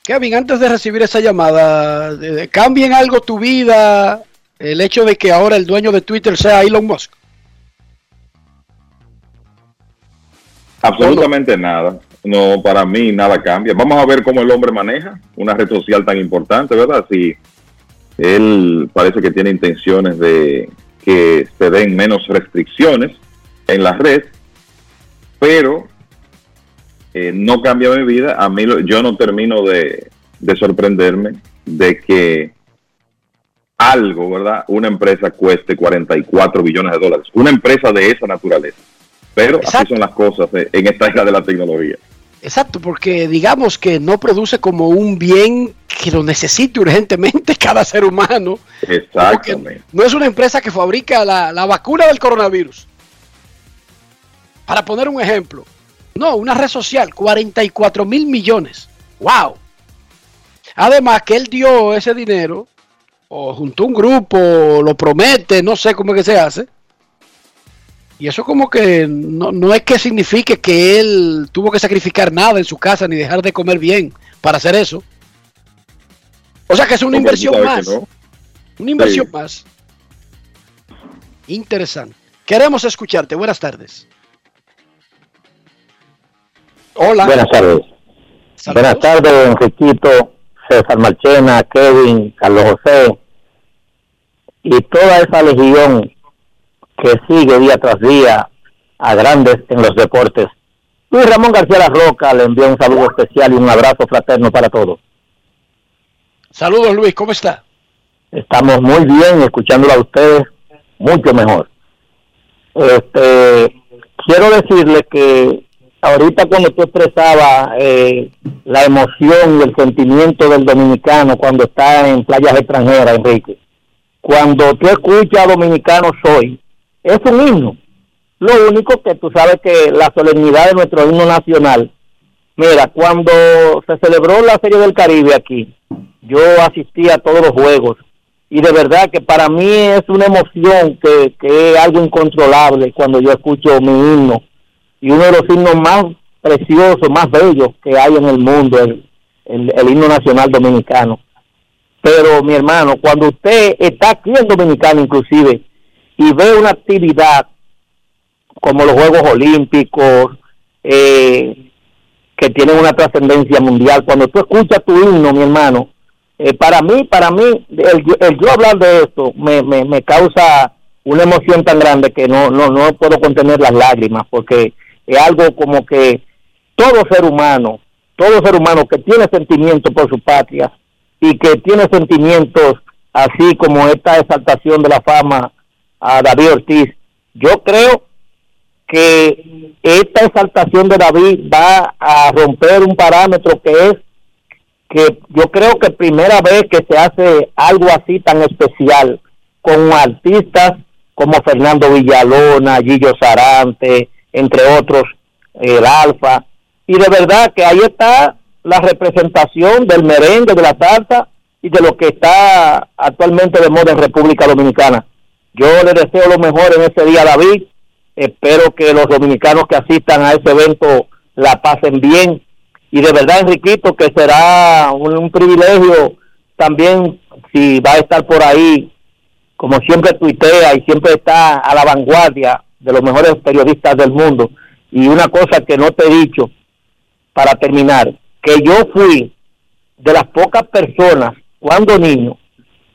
Kevin, antes de recibir esa llamada, de- ¿cambien algo tu vida el hecho de que ahora el dueño de Twitter sea Elon Musk? Absolutamente nada. no, para mí nada cambia. Vamos a ver cómo el hombre maneja una red social tan importante, ¿verdad? Si él parece que tiene intenciones de que se den menos restricciones en la red, pero eh, no cambia mi vida. A mí yo no termino de, de sorprenderme de que algo, ¿verdad? Una empresa cueste 44 billones de dólares. Una empresa de esa naturaleza. Pero así son las cosas eh, en esta era de la tecnología. Exacto, porque digamos que no produce como un bien que lo necesite urgentemente cada ser humano. Exactamente. No es una empresa que fabrica la, la vacuna del coronavirus. Para poner un ejemplo. No, una red social, 44 mil millones. ¡Wow! Además que él dio ese dinero, o juntó un grupo, o lo promete, no sé cómo es que se hace. Y eso como que no, no es que signifique que él tuvo que sacrificar nada en su casa ni dejar de comer bien para hacer eso. O sea que es una inversión más. no. Una inversión Sí. más. Interesante. Queremos escucharte. Buenas tardes. Hola. Buenas tardes. Buenas tardes, Enriquito, César Marchena, Kevin, Carlos José y toda esa legión que sigue día tras día a grandes en los deportes. Luis Ramón García La Roca le envía un saludo especial y un abrazo fraterno para todos. Saludos Luis, ¿cómo está? Estamos muy bien escuchándolo a ustedes, mucho mejor. Este, quiero decirle que ahorita cuando tú expresabas eh, la emoción y el sentimiento del dominicano cuando está en playas extranjeras, Enrique, cuando tú escuchas Dominicano Soy, es un himno. Lo único que tú sabes que la solemnidad de nuestro himno nacional, mira, cuando se celebró la Serie del Caribe aquí, yo asistí a todos los juegos y de verdad que para mí es una emoción que, que es algo incontrolable cuando yo escucho mi himno y uno de los himnos más preciosos, más bellos que hay en el mundo, el, el, himno nacional dominicano. Pero mi hermano, cuando usted está aquí en Dominicana inclusive y ve una actividad como los Juegos Olímpicos, eh, que tienen una trascendencia mundial, cuando tú escuchas tu himno, mi hermano, eh, para mí, para mí, el, el yo hablar de esto me, me, me causa una emoción tan grande que no, no, no puedo contener las lágrimas, porque es algo como que todo ser humano, todo ser humano que tiene sentimientos por su patria y que tiene sentimientos así como esta exaltación de la fama a David Ortiz, yo creo que esta exaltación de David va a romper un parámetro que es que yo creo que primera vez que se hace algo así tan especial con artistas como Fernando Villalona, Gillo Sarante, entre otros, el Alfa, y de verdad que ahí está la representación del merengue, de la salsa y de lo que está actualmente de moda en República Dominicana. Yo le deseo lo mejor en ese día, David. Espero que los dominicanos que asistan a ese evento la pasen bien. Y de verdad, Enriquito, que será un, un privilegio también si va a estar por ahí, como siempre tuitea y siempre está a la vanguardia de los mejores periodistas del mundo. Y una cosa que no te he dicho, para terminar, que yo fui de las pocas personas cuando niño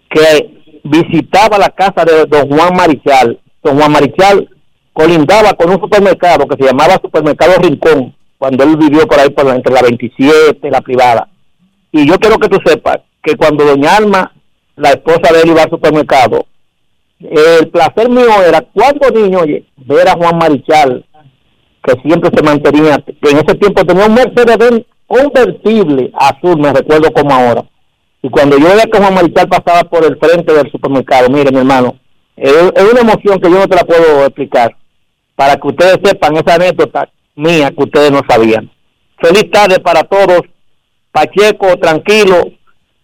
que visitaba la casa de don Juan Marichal. Don Juan Marichal colindaba con un supermercado que se llamaba Supermercado Rincón, cuando él vivió por ahí por entre la 27 y la privada. Y yo quiero que tú sepas que cuando doña Alma, la esposa de él, iba al supermercado, el placer mío era cuando niño, oye, ver a Juan Marichal, que siempre se mantenía, que en ese tiempo tenía un Mercedes convertible azul, me recuerdo como ahora. Y cuando yo veía que Juan pasaba por el frente del supermercado, mire mi hermano, es, una emoción que yo no te la puedo explicar, para que ustedes sepan esa anécdota mía que ustedes no sabían. Feliz tarde para todos, Pacheco tranquilo,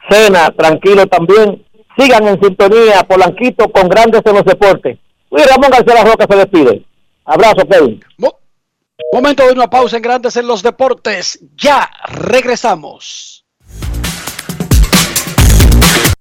Cena tranquilo también, sigan en sintonía, Polanquito con grandes en los deportes. Luis Ramón García Roca se despide. Abrazo, Kevin. Momento de una pausa en Grandes en los Deportes. Ya regresamos.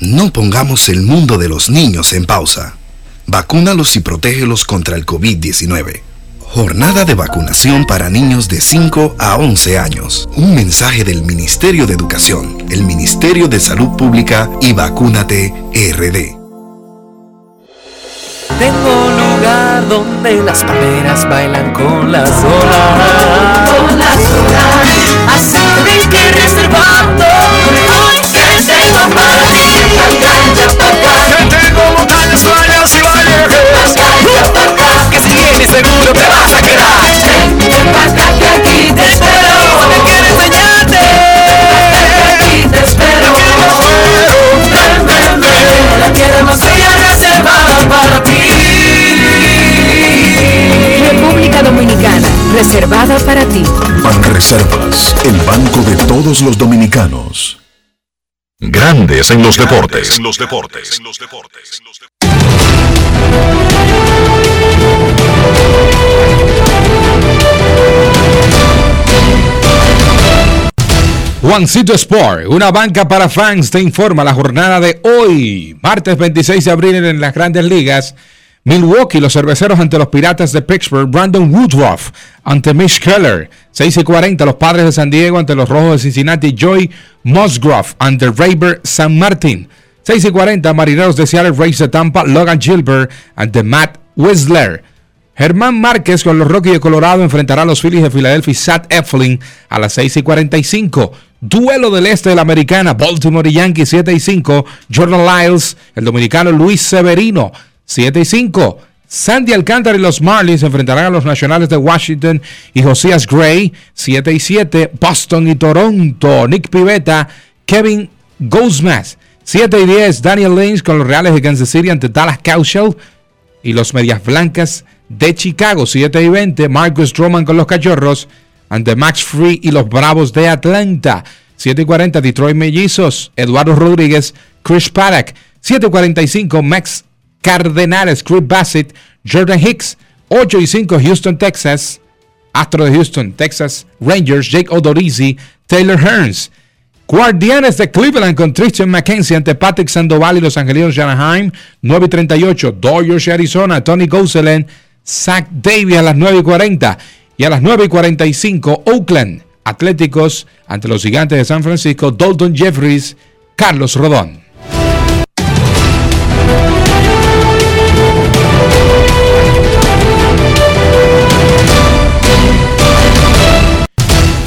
No pongamos el mundo de los niños en pausa. Vacúnalos y protégelos contra el COVID-19. Jornada de vacunación para niños de 5 a 11 años. Un mensaje del Ministerio de Educación, el Ministerio de Salud Pública y Vacúnate RD. Tengo un lugar donde las palmeras bailan con las olas. Con las olas. Así que reservando. Pa' acá. Que si vienes seguro te vas a quedar. Acá que aquí te espero. Porque quiero enseñarte. Aquí te espero. Ven, ven, ven. La tierra más bella reservada para ti. República Dominicana, reservada para ti. Banreservas, el banco de todos los dominicanos. Grandes en los deportes. En los deportes. Juancito Sport, una banca para fans, te informa la jornada de hoy, martes 26 de abril en las grandes ligas. Milwaukee, los cerveceros ante los Piratas de Pittsburgh, Brandon Woodruff ante Mitch Keller, 6 y 40, los Padres de San Diego ante los Rojos de Cincinnati, Joy Musgrove ante Rayber San Martin, 6 y 40, Marineros de Seattle, Rays de Tampa, Logan Gilbert ante Matt Whistler. Germán Márquez con los Rockies de Colorado enfrentará a los Phillies de Filadelfia y Sat Eflin a las 6 y 45. Duelo del este de la americana, Baltimore y Yankees 7 y 5. Jordan Lyles, el dominicano Luis Severino 7 y 5. Sandy Alcántara y los Marlins enfrentarán a los Nacionales de Washington y Josías Gray 7 y 7. Boston y Toronto, Nick Pivetta, Kevin Goldsmith 7 y 10. Daniel Lynch con los Reales de Kansas City ante Dallas Cowshell y los Medias Blancas de Chicago 7 y 20. Marcus Stroman con los Cachorros ante Max Free y los Bravos de Atlanta. 7 y 40 Detroit Mellizos, Eduardo Rodríguez, Chris Paddock. 7 y 45 Max Cardenales, Chris Bassett, Jordan Hicks. 8 y 5 Houston, Texas. Astro de Houston, Texas Rangers, Jake Odorizzi, Taylor Hearns. Guardianes de Cleveland con Tristan McKenzie ante Patrick Sandoval y los Angelinos de Anaheim. 9 y 38 Dodgers y Arizona, Tony Gosselin, Zach Davies a las 9 y 40. Y a las 9 y 45 Oakland Atléticos ante los Gigantes de San Francisco, Dalton Jeffries, Carlos Rodón.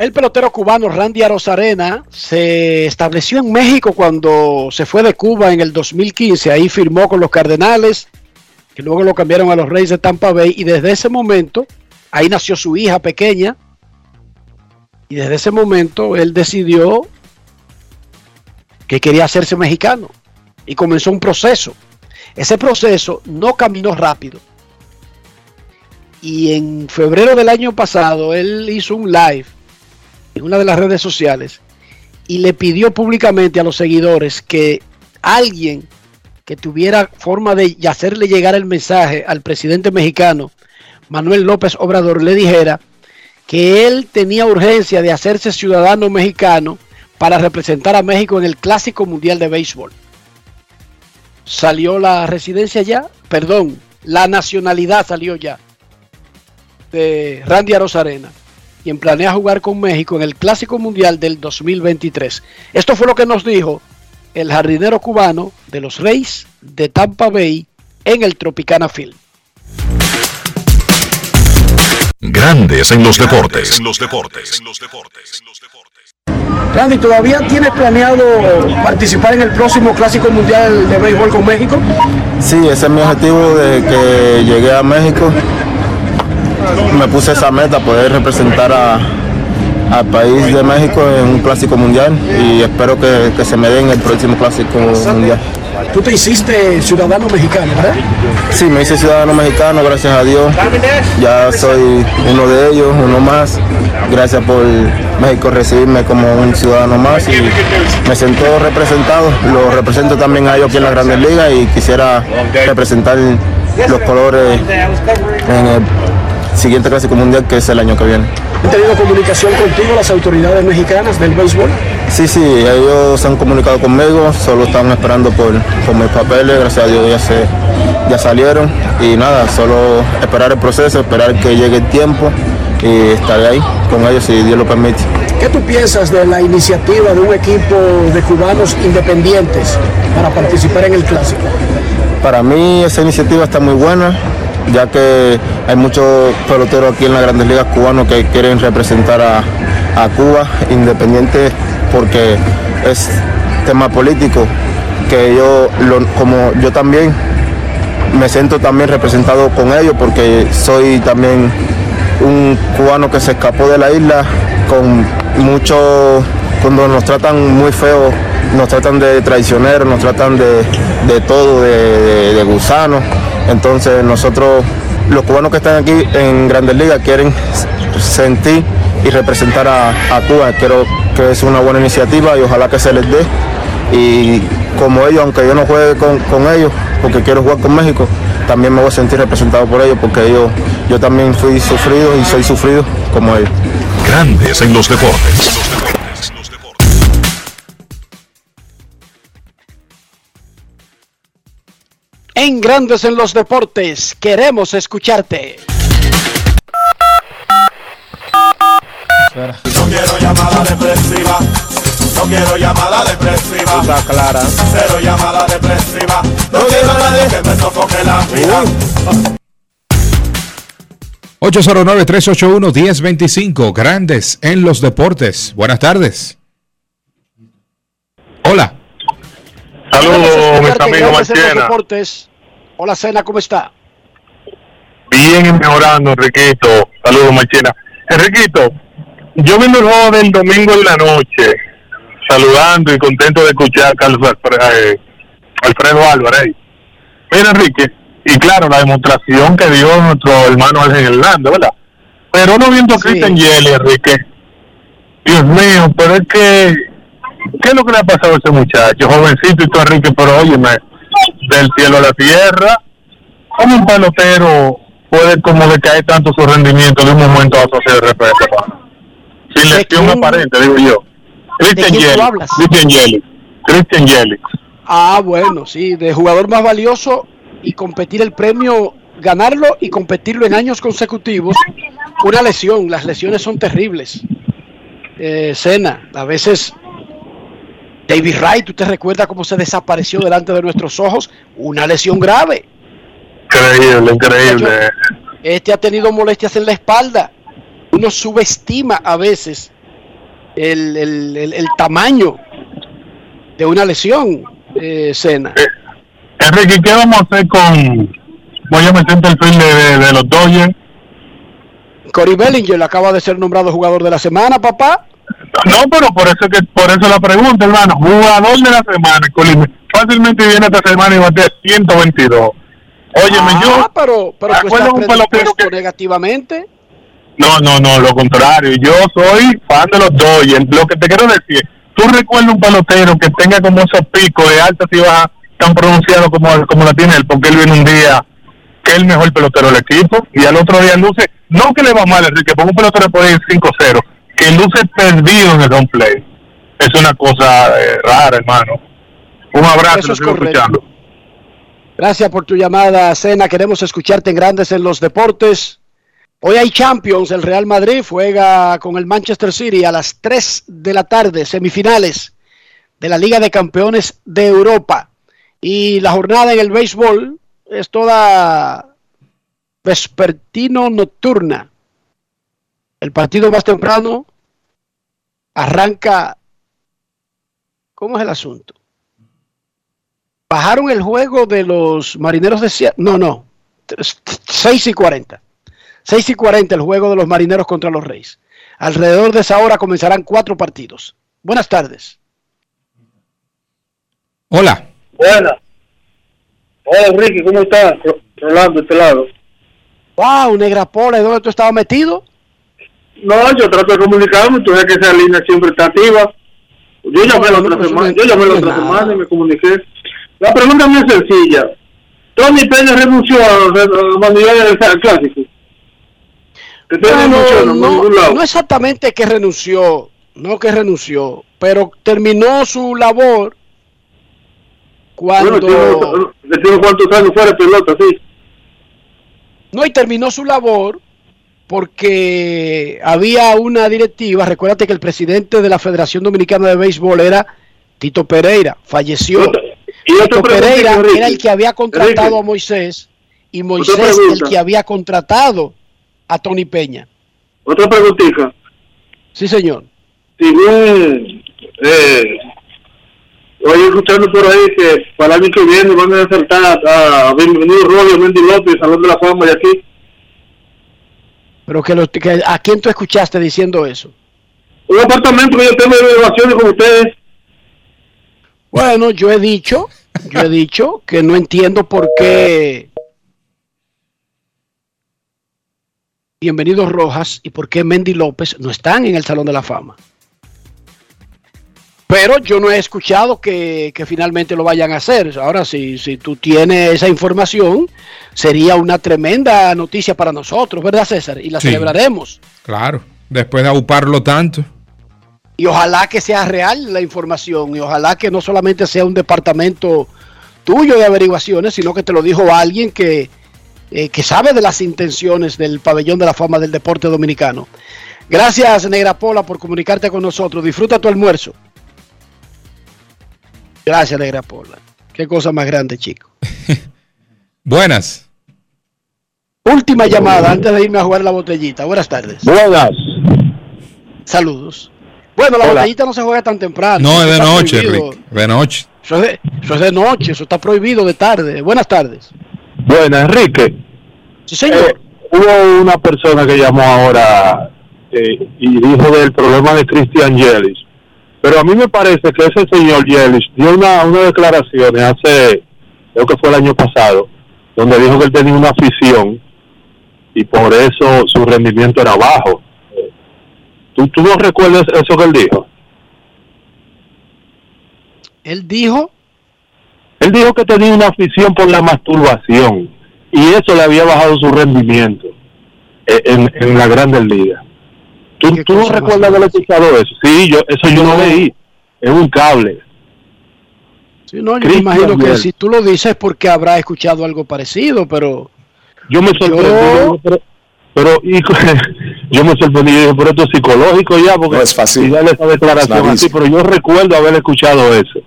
El pelotero cubano Randy Arozarena se estableció en México cuando se fue de Cuba en el 2015. Ahí firmó con los Cardenales, que luego lo cambiaron a los Reyes de Tampa Bay. Y desde ese momento, ahí nació su hija pequeña. Y desde ese momento él decidió que quería hacerse mexicano. Y comenzó un proceso. Ese proceso no caminó rápido. Y en febrero del año pasado él hizo un live en una de las redes sociales y le pidió públicamente a los seguidores que alguien que tuviera forma de hacerle llegar el mensaje al presidente mexicano Manuel López Obrador le dijera que él tenía urgencia de hacerse ciudadano mexicano para representar a México en el Clásico Mundial de Béisbol. Salió la residencia ya, perdón, la nacionalidad salió ya. de Randy Arozarena, quien planea jugar con México en el Clásico Mundial del 2023. Esto fue lo que nos dijo el jardinero cubano de los Reyes de Tampa Bay en el Tropicana Field. Grandes en los deportes. En los deportes. Randy, ¿todavía tienes planeado participar en el próximo Clásico Mundial de Béisbol con México? Sí, ese es mi objetivo de que llegué a México. Me puse esa meta, poder representar a, al país de México en un clásico mundial y espero que, que se me dé en el próximo clásico mundial. Tú te hiciste ciudadano mexicano, ¿verdad? Sí, me hice ciudadano mexicano, gracias a Dios. Ya soy uno de ellos, uno más. Gracias por México recibirme como un ciudadano más y me siento representado. Lo represento también a ellos aquí en la Grandes Ligas y quisiera representar los colores en el siguiente clásico mundial que es el año que viene. ¿Han tenido comunicación contigo las autoridades mexicanas del béisbol? Sí, sí, ellos se han comunicado conmigo, solo están esperando por, por mis papeles, gracias a Dios ya, se, ya salieron y nada, solo esperar el proceso, esperar que llegue el tiempo y estaré ahí con ellos si Dios lo permite. ¿Qué tú piensas de la iniciativa de un equipo de cubanos independientes para participar en el clásico? Para mí esa iniciativa está muy buena, ya que hay muchos peloteros aquí en las grandes ligas cubanos que quieren representar a, a Cuba, independiente porque es tema político, que yo, como yo también, me siento también representado con ellos porque soy también un cubano que se escapó de la isla con mucho, cuando nos tratan muy feo, nos tratan de traicioneros, nos tratan de, de todo, de, de, de gusanos. Entonces nosotros, los cubanos que están aquí en Grandes Ligas quieren sentir y representar a, a Cuba. Creo que es una buena iniciativa y ojalá que se les dé. Y como ellos, aunque yo no juegue con, con ellos, porque quiero jugar con México, también me voy a sentir representado por ellos, porque ellos, yo también fui sufrido y soy sufrido como ellos. Grandes en los deportes. En Grandes en los Deportes, queremos escucharte. No quiero llamada depresiva. No quiero llamada depresiva. Está clara. Cero llamada depresiva. No quiero nadie que me sofoque la vida. 809-381-1025, Grandes en los Deportes. Buenas tardes. Hola. Saludos, mis en amigos Grandes Hola, Cena, ¿cómo está? Bien mejorando, Enriquito. Saludos, Machina. Enriquito, yo viendo el juego del domingo en la noche, saludando y contento de escuchar a Carlos eh, Alfredo Álvarez. Mira, Enrique, y claro, la demostración que dio nuestro hermano Ángel Hernández, ¿verdad? Pero uno viendo a Cristian Yeli, Enrique, Dios mío, pero es que, ¿qué es lo que le ha pasado a ese muchacho? Jovencito y todo, Enrique, pero óyeme, del cielo a la tierra, ¿cómo un pelotero puede como decaer tanto su rendimiento de un momento a otro repente, hermano? Sin lesión aparente, digo yo. Christian Yelich? Christian Yelich, Christian Yelich. Ah, bueno, sí, de jugador más valioso y competir el premio, ganarlo y competirlo en años consecutivos. Una lesión, las lesiones son terribles. Eh, Cena, a veces David Wright, ¿tú te recuerdas cómo se desapareció delante de nuestros ojos? Una lesión grave. Increíble, increíble. Este ha tenido molestias en la espalda. Uno subestima a veces el, el- el- el tamaño de una lesión, eh, Cena. Enrique, ¿qué vamos a hacer con... Voy a meter el de, de, de los Dodgers. Cory Bellinger acaba de ser nombrado jugador de la semana, papá. No, pero por eso que por eso la pregunta, hermano. Jugador de la semana. Fácilmente viene esta semana y bate 122. Óyeme, ah, yo... pero, pero tú ¿Recuerdas estás un pelotero negativamente. No, no, no, lo contrario. Yo soy fan de los Dodgers. Lo que te quiero decir, tú recuerdas un pelotero que tenga como esos picos de altas y bajas tan pronunciados como, como la tiene él, porque él viene un día que es el mejor pelotero del equipo y al otro día luce, no que le va mal, Enrique, porque un pelotero puede ir 5-0, que luce perdido en el home play. Es una cosa eh, rara, hermano. Un abrazo, es escuchando. Gracias por tu llamada, Cena. Queremos escucharte en Grandes en los Deportes. Hoy hay Champions, el Real Madrid juega con el Manchester City a las 3 de la tarde, semifinales de la Liga de Campeones de Europa. Y la jornada en el béisbol es toda vespertino nocturna. El partido más temprano arranca. ¿Cómo es el asunto? Bajaron el juego de los marineros de Seattle. No, no. 6 y 40. 6 y 40 el juego de los marineros contra los Reyes. Alrededor de esa hora comenzarán cuatro partidos. Buenas tardes. Hola. Buenas. Hola, Ricky, ¿cómo estás? Ro- Rolando, de este lado. Wow, Negra Pola, ¿y dónde tú estabas metido? No, yo trato de comunicarme, tú ves que esa línea siempre está activa. Yo llamé la No, otra no, semana, yo llamé la es otra semana y me comuniqué. La pregunta muy sencilla. Tony Peña renunció a a manualidades del clásico. No, no, no exactamente que renunció, no que renunció, pero terminó su labor cuando... Bueno, cuántos años fuera pelota, sí. No, y terminó su labor porque había una directiva. Recuérdate que el presidente de la Federación Dominicana de Béisbol era Tito Pereira, falleció. y Tito Pereira era el que había contratado a Moisés y Moisés el que había contratado a Tony Peña. Otra preguntita. Sí, señor. Según, eh, oye, escuchando por ahí que para el año que viene van a acertar a Bienvenido Rollo, Mendy López, Salón de la Fama y aquí. Pero que, lo- que- ¿a quién tú escuchaste diciendo eso? Un apartamento que yo tengo de elevaciones con ustedes. Bueno, yo he dicho, yo he dicho que no entiendo por qué Bienvenidos Rojas y por qué Mendy López no están en el Salón de la Fama. Pero yo no he escuchado que, que finalmente lo vayan a hacer. Ahora, si, si tú tienes esa información, sería una tremenda noticia para nosotros, ¿verdad, César? Y la Sí. celebraremos. Claro. Después de auparlo tanto. Y ojalá que sea real la información y ojalá que no solamente sea un departamento tuyo de averiguaciones, sino que te lo dijo alguien que, eh, que sabe de las intenciones del pabellón de la fama del deporte dominicano. Gracias, Negra Pola, por comunicarte con nosotros. Disfruta tu almuerzo. Gracias, Negra Pola. Qué cosa más grande, chico. Buenas. Última llamada antes de irme a jugar la botellita. Buenas tardes. Buenas. Saludos. Bueno, la Hola. botellita no se juega tan temprano. No, es de noche, prohibido. Rick. De noche. Eso es de, eso es de noche, eso está prohibido de tarde. Buenas tardes. Buenas, Enrique. Sí, señor. Eh, hubo una persona que llamó ahora eh, y dijo del problema de Christian Yelich. Pero a mí me parece que ese señor Yelich dio una, una declaraciones hace, creo que fue el año pasado, donde dijo que él tenía una afición y por eso su rendimiento era bajo. ¿Tú, ¿Tú no recuerdas eso que él dijo? Él dijo, Él dijo que tenía una afición por la masturbación y eso le había bajado su rendimiento eh, en, en la Grandes Ligas. ¿Tú, tú no recuerdas haber escuchado eso? Sí, yo, eso yo lo leí en un cable. sí, no, yo me imagino que si tú lo dices porque habrá escuchado algo parecido, pero Yo me sorprendí, digo, pero, pero y, yo me sorprendí, pero esto es psicológico ya, porque No es fácil. y darle esa declaración Es así, pero yo recuerdo haber escuchado eso.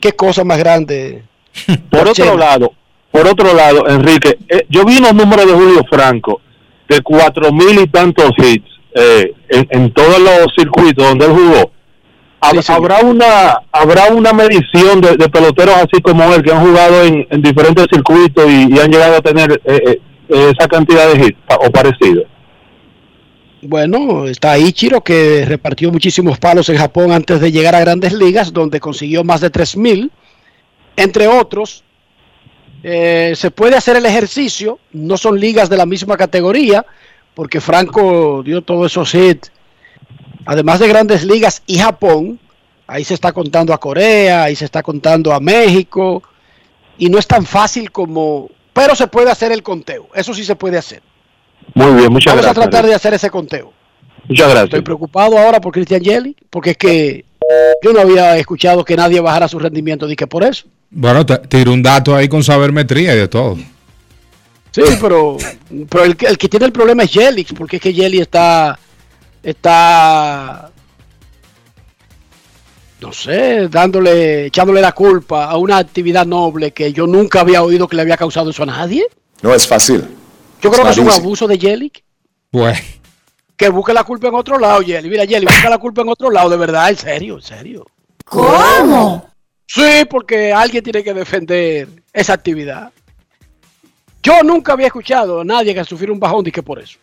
qué cosa más grande. Por otro lado, por otro lado, Enrique, eh, yo vi unos números de Julio Franco de cuatro mil y tantos hits eh, en, en todos los circuitos donde él jugó. Hab- habrá una habrá una medición de, de peloteros así como él que han jugado en, en diferentes circuitos y, y han llegado a tener eh, eh, esa cantidad de hits o parecido. Bueno, está Ichiro que repartió muchísimos palos en Japón antes de llegar a grandes ligas, donde consiguió más de 3.000. Entre otros, eh, se puede hacer el ejercicio, no son ligas de la misma categoría, porque Franco dio todos esos hits, además de grandes ligas y Japón, ahí se está contando a Corea, ahí se está contando a México, y no es tan fácil como, pero se puede hacer el conteo, eso sí se puede hacer. Muy bien, muchas Vamos a gracias. tratar de hacer ese conteo. Muchas gracias. Estoy preocupado ahora por Christian Yelich, porque es que yo no había escuchado que nadie bajara su rendimiento, di que por eso. Bueno, te- tiro un dato ahí con sabermetría y de todo. Sí, pero, pero el, que- el que tiene el problema es Jelix, porque es que Jelly está, está, no sé, dándole, echándole la culpa a una actividad noble que yo nunca había oído que le había causado eso a nadie. No es fácil. Yo creo que es un It's not easy. abuso de Jelly. Bueno. Que busque la culpa en otro lado, Jelly. Mira, Jelly, busca la culpa en otro lado, de verdad, en serio, en serio. ¿Cómo? Sí, porque alguien tiene que defender esa actividad. Yo nunca había escuchado a nadie que sufriera un bajón que por eso.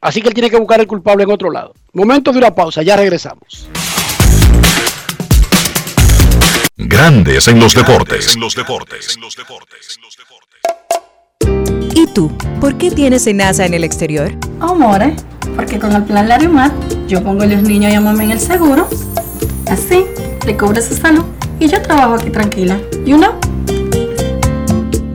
Así que él tiene que buscar el culpable en otro lado. Momento de una pausa, ya regresamos. Grandes en los deportes. ¿Y tú? ¿Por qué tienes Senasa en el exterior? Amores, porque con el plan Larimar yo pongo a los niños y a mamá en el seguro. Así, le cubro su salud y yo trabajo aquí tranquila. You know?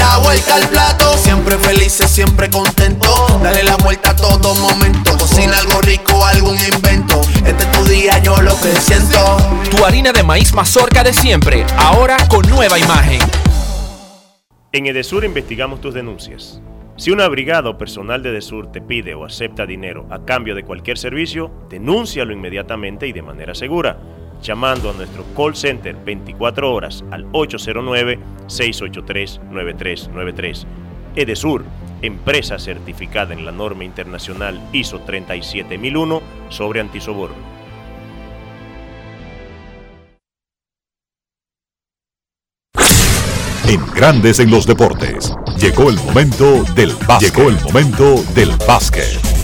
La vuelta al plato, siempre felices, siempre contento. Dale la vuelta a todo momento. Cocina algo rico, algún invento. Este es tu día, yo lo que siento. Tu harina de maíz mazorca de siempre, ahora con nueva imagen. En Edesur investigamos tus denuncias. Si una brigada o personal de Edesur te pide o acepta dinero a cambio de cualquier servicio, denúncialo inmediatamente y de manera segura, llamando a nuestro call center 24 horas al 809-683-9393. Edesur, empresa certificada en la norma internacional ISO 37001 sobre antisoborno. En Grandes en los deportes. Llegó el momento del básquet. Llegó el momento del básquet.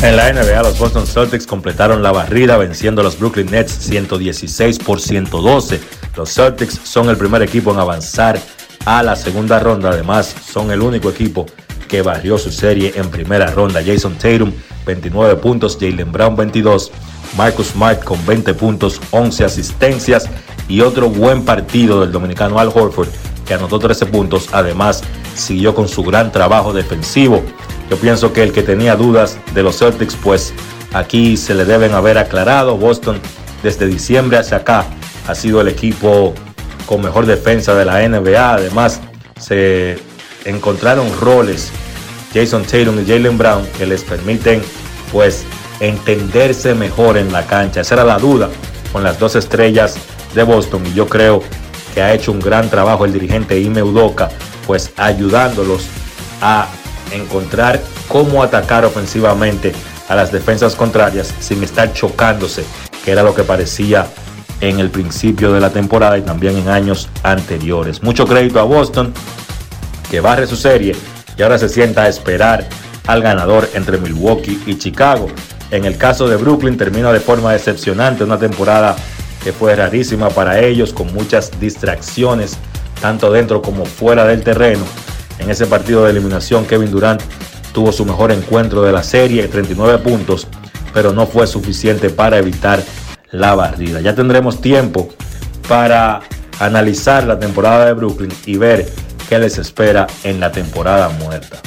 En la NBA, los Boston Celtics completaron la barrida venciendo a los Brooklyn Nets 116 por 112. Los Celtics son el primer equipo en avanzar a la segunda ronda. Además, son el único equipo que barrió su serie en primera ronda. Jason Tatum, 29 puntos, Jalen Brown, 22, Marcus Smart con 20 puntos, 11 asistencias y otro buen partido del dominicano Al Horford, que anotó 13 puntos. Además, siguió con su gran trabajo defensivo. Yo pienso que el que tenía dudas de los Celtics, pues aquí se le deben haber aclarado. Boston desde diciembre hacia acá ha sido el equipo con mejor defensa de la NBA. Además, se encontraron roles Jason Tatum y Jalen Brown que les permiten pues entenderse mejor en la cancha. Esa era la duda con las dos estrellas de Boston y yo creo que ha hecho un gran trabajo el dirigente Ime Udoka pues ayudándolos a encontrar cómo atacar ofensivamente a las defensas contrarias sin estar chocándose, que era lo que parecía en el principio de la temporada y también en años anteriores. Mucho crédito a Boston, que barre su serie y ahora se sienta a esperar al ganador entre Milwaukee y Chicago. En el caso de Brooklyn termina de forma decepcionante una temporada que fue rarísima para ellos, con muchas distracciones, tanto dentro como fuera del terreno. En ese partido de eliminación, Kevin Durant tuvo su mejor encuentro de la serie, 39 puntos, pero no fue suficiente para evitar la barrida. Ya tendremos tiempo para analizar la temporada de Brooklyn y ver qué les espera en la temporada muerta.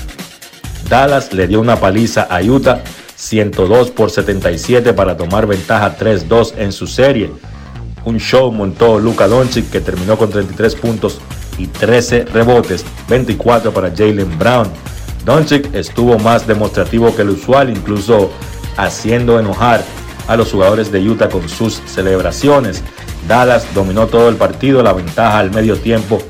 Dallas le dio una paliza a Utah 102 por 77 para tomar ventaja 3-2 en su serie. Un show montó Luka Doncic que terminó con 33 puntos y 13 rebotes, 24 para Jalen Brown. Doncic estuvo más demostrativo que el usual, incluso haciendo enojar a los jugadores de Utah con sus celebraciones. Dallas dominó todo el partido, la ventaja al medio tiempo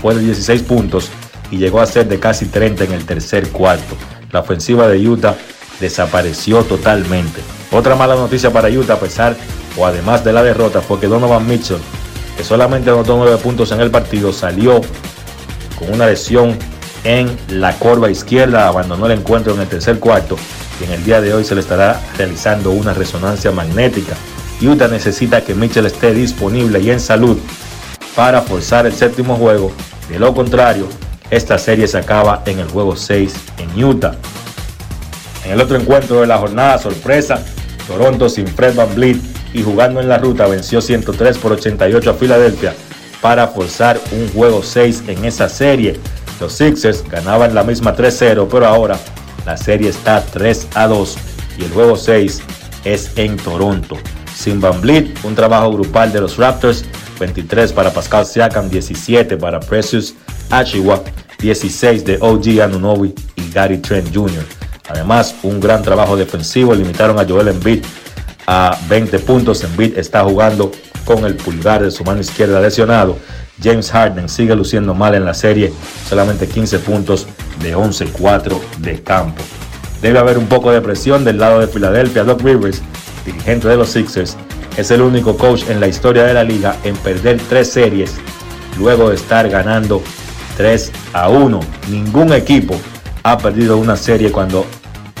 fue de 16 puntos y llegó a ser de casi 30 en el tercer cuarto. La ofensiva de Utah desapareció totalmente. Otra mala noticia para Utah, a pesar o además de la derrota, fue que Donovan Mitchell, que solamente anotó 9 puntos en el partido, salió con una lesión en la curva izquierda, abandonó el encuentro en el tercer cuarto y en el día de hoy se le estará realizando una resonancia magnética. Utah necesita que Mitchell esté disponible y en salud para forzar el séptimo juego. De lo contrario, esta serie se acaba en el juego 6 en Utah. En el otro encuentro de la jornada, sorpresa, Toronto sin Fred Van Vliet y jugando en la ruta venció 103 por 88 a Filadelfia para forzar un juego 6 en esa serie. Los Sixers ganaban la misma 3-0, pero ahora la serie está 3 a 2 y el juego 6 es en Toronto. Sin Van Vliet, un trabajo grupal de los Raptors, 23 para Pascal Siakam, 17 para Precious Achiwa, 16 de OG Anunobi y Gary Trent Jr. Además, un gran trabajo defensivo, limitaron a Joel Embiid a 20 puntos. Embiid está jugando con el pulgar de su mano izquierda lesionado. James Harden sigue luciendo mal en la serie, solamente 15 puntos de 11-4 de campo. Debe haber un poco de presión del lado de Filadelfia. Doc Rivers, dirigente de los Sixers, es el único coach en la historia de la liga en perder tres series luego de estar ganando 3 a 1. Ningún equipo ha perdido una serie cuando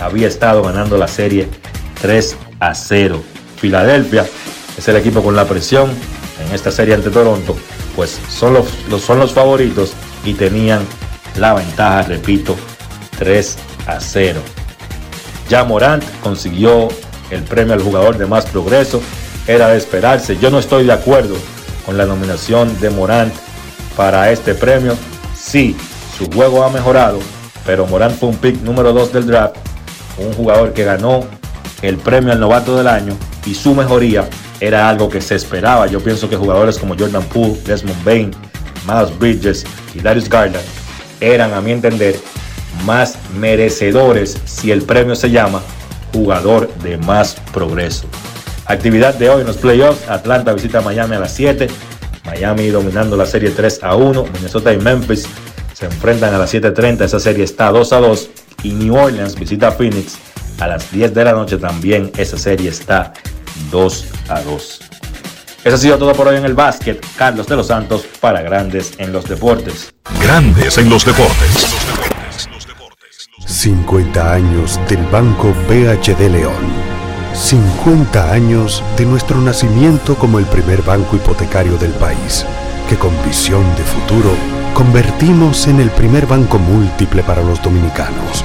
había estado ganando la serie 3 a 0. Filadelfia es el equipo con la presión en esta serie ante Toronto, pues son los, son los favoritos y tenían la ventaja, repito, 3 a 0. Ya Morant consiguió el premio al jugador de más progreso, era de esperarse. Yo no estoy de acuerdo con la nominación de Morant para este premio. Sí, su juego ha mejorado, pero Morant fue un pick número 2 del draft, un jugador que ganó el premio al novato del año y su mejoría era algo que se esperaba. Yo pienso que jugadores como Jordan Poole, Desmond Bain, Miles Bridges y Darius Garland eran, a mi entender, más merecedores si el premio se llama jugador de más progreso. Actividad de hoy en los playoffs. Atlanta visita Miami a las 7. Miami dominando la serie 3 a 1. Minnesota y Memphis se enfrentan a las 7.30. Esa serie está 2 a 2. Y New Orleans visita Phoenix a las 10 de la noche. También esa serie está 2 a 2. Eso ha sido todo por hoy en el básquet. Carlos de los Santos para Grandes en los Deportes. Grandes en los deportes. 50 años del Banco BHD León. 50 años de nuestro nacimiento como el primer banco hipotecario del país, que con visión de futuro convertimos en el primer banco múltiple para los dominicanos.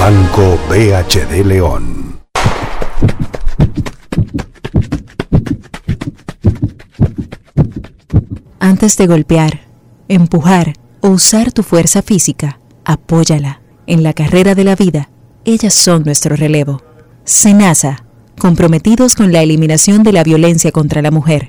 Banco BHD León. Antes de golpear, empujar o usar tu fuerza física, apóyala. En la carrera de la vida, ellas son nuestro relevo. Senasa comprometidos con la eliminación de la violencia contra la mujer.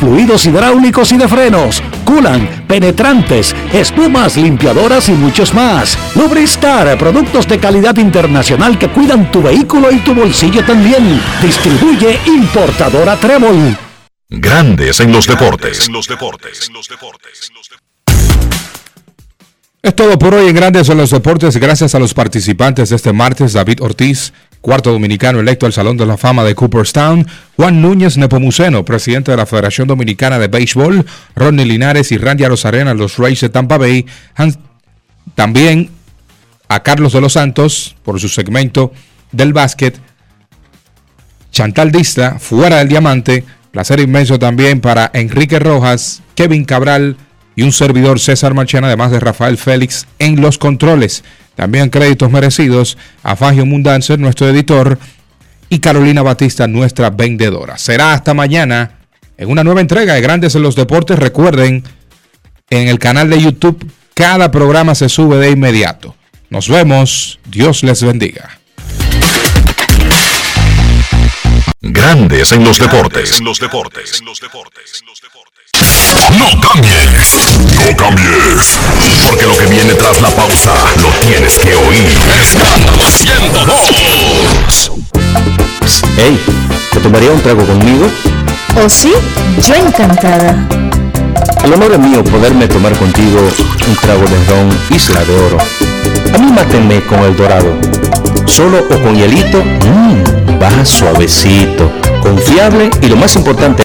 fluidos hidráulicos y de frenos, culan, penetrantes, espumas, limpiadoras y muchos más. Lubristar, productos de calidad internacional que cuidan tu vehículo y tu bolsillo también. Distribuye importadora Trébol. Grandes en los deportes. Es todo por hoy en Grandes en los Deportes. Gracias a los participantes de este martes, David Ortiz, cuarto dominicano electo al Salón de la Fama de Cooperstown, Juan Núñez Nepomuceno, presidente de la Federación Dominicana de Béisbol, Ronnie Linares y Randy Arozarena, los Rays de Tampa Bay, también a Carlos de los Santos por su segmento del básquet, Chantal Dista, fuera del diamante, placer inmenso también para Enrique Rojas, Kevin Cabral, y un servidor César Marchena, además de Rafael Félix en los controles. También créditos merecidos a Fagio Mundancer, nuestro editor, y Carolina Batista, nuestra vendedora. Será hasta mañana en una nueva entrega de Grandes en los Deportes. Recuerden, en el canal de YouTube cada programa se sube de inmediato. Nos vemos. Dios les bendiga. Grandes en los deportes. En los deportes. No cambies. No cambies. Porque lo que viene tras la pausa lo tienes que oír. Escándalo 102. Hey, ¿te tomaría un trago conmigo? ¿O sí? Yo encantada. El honor es mío poderme tomar contigo un trago de ron Isla de Oro. A mí mátenme con el dorado. Solo o con hielito, mmm, baja suavecito, confiable y lo más importante,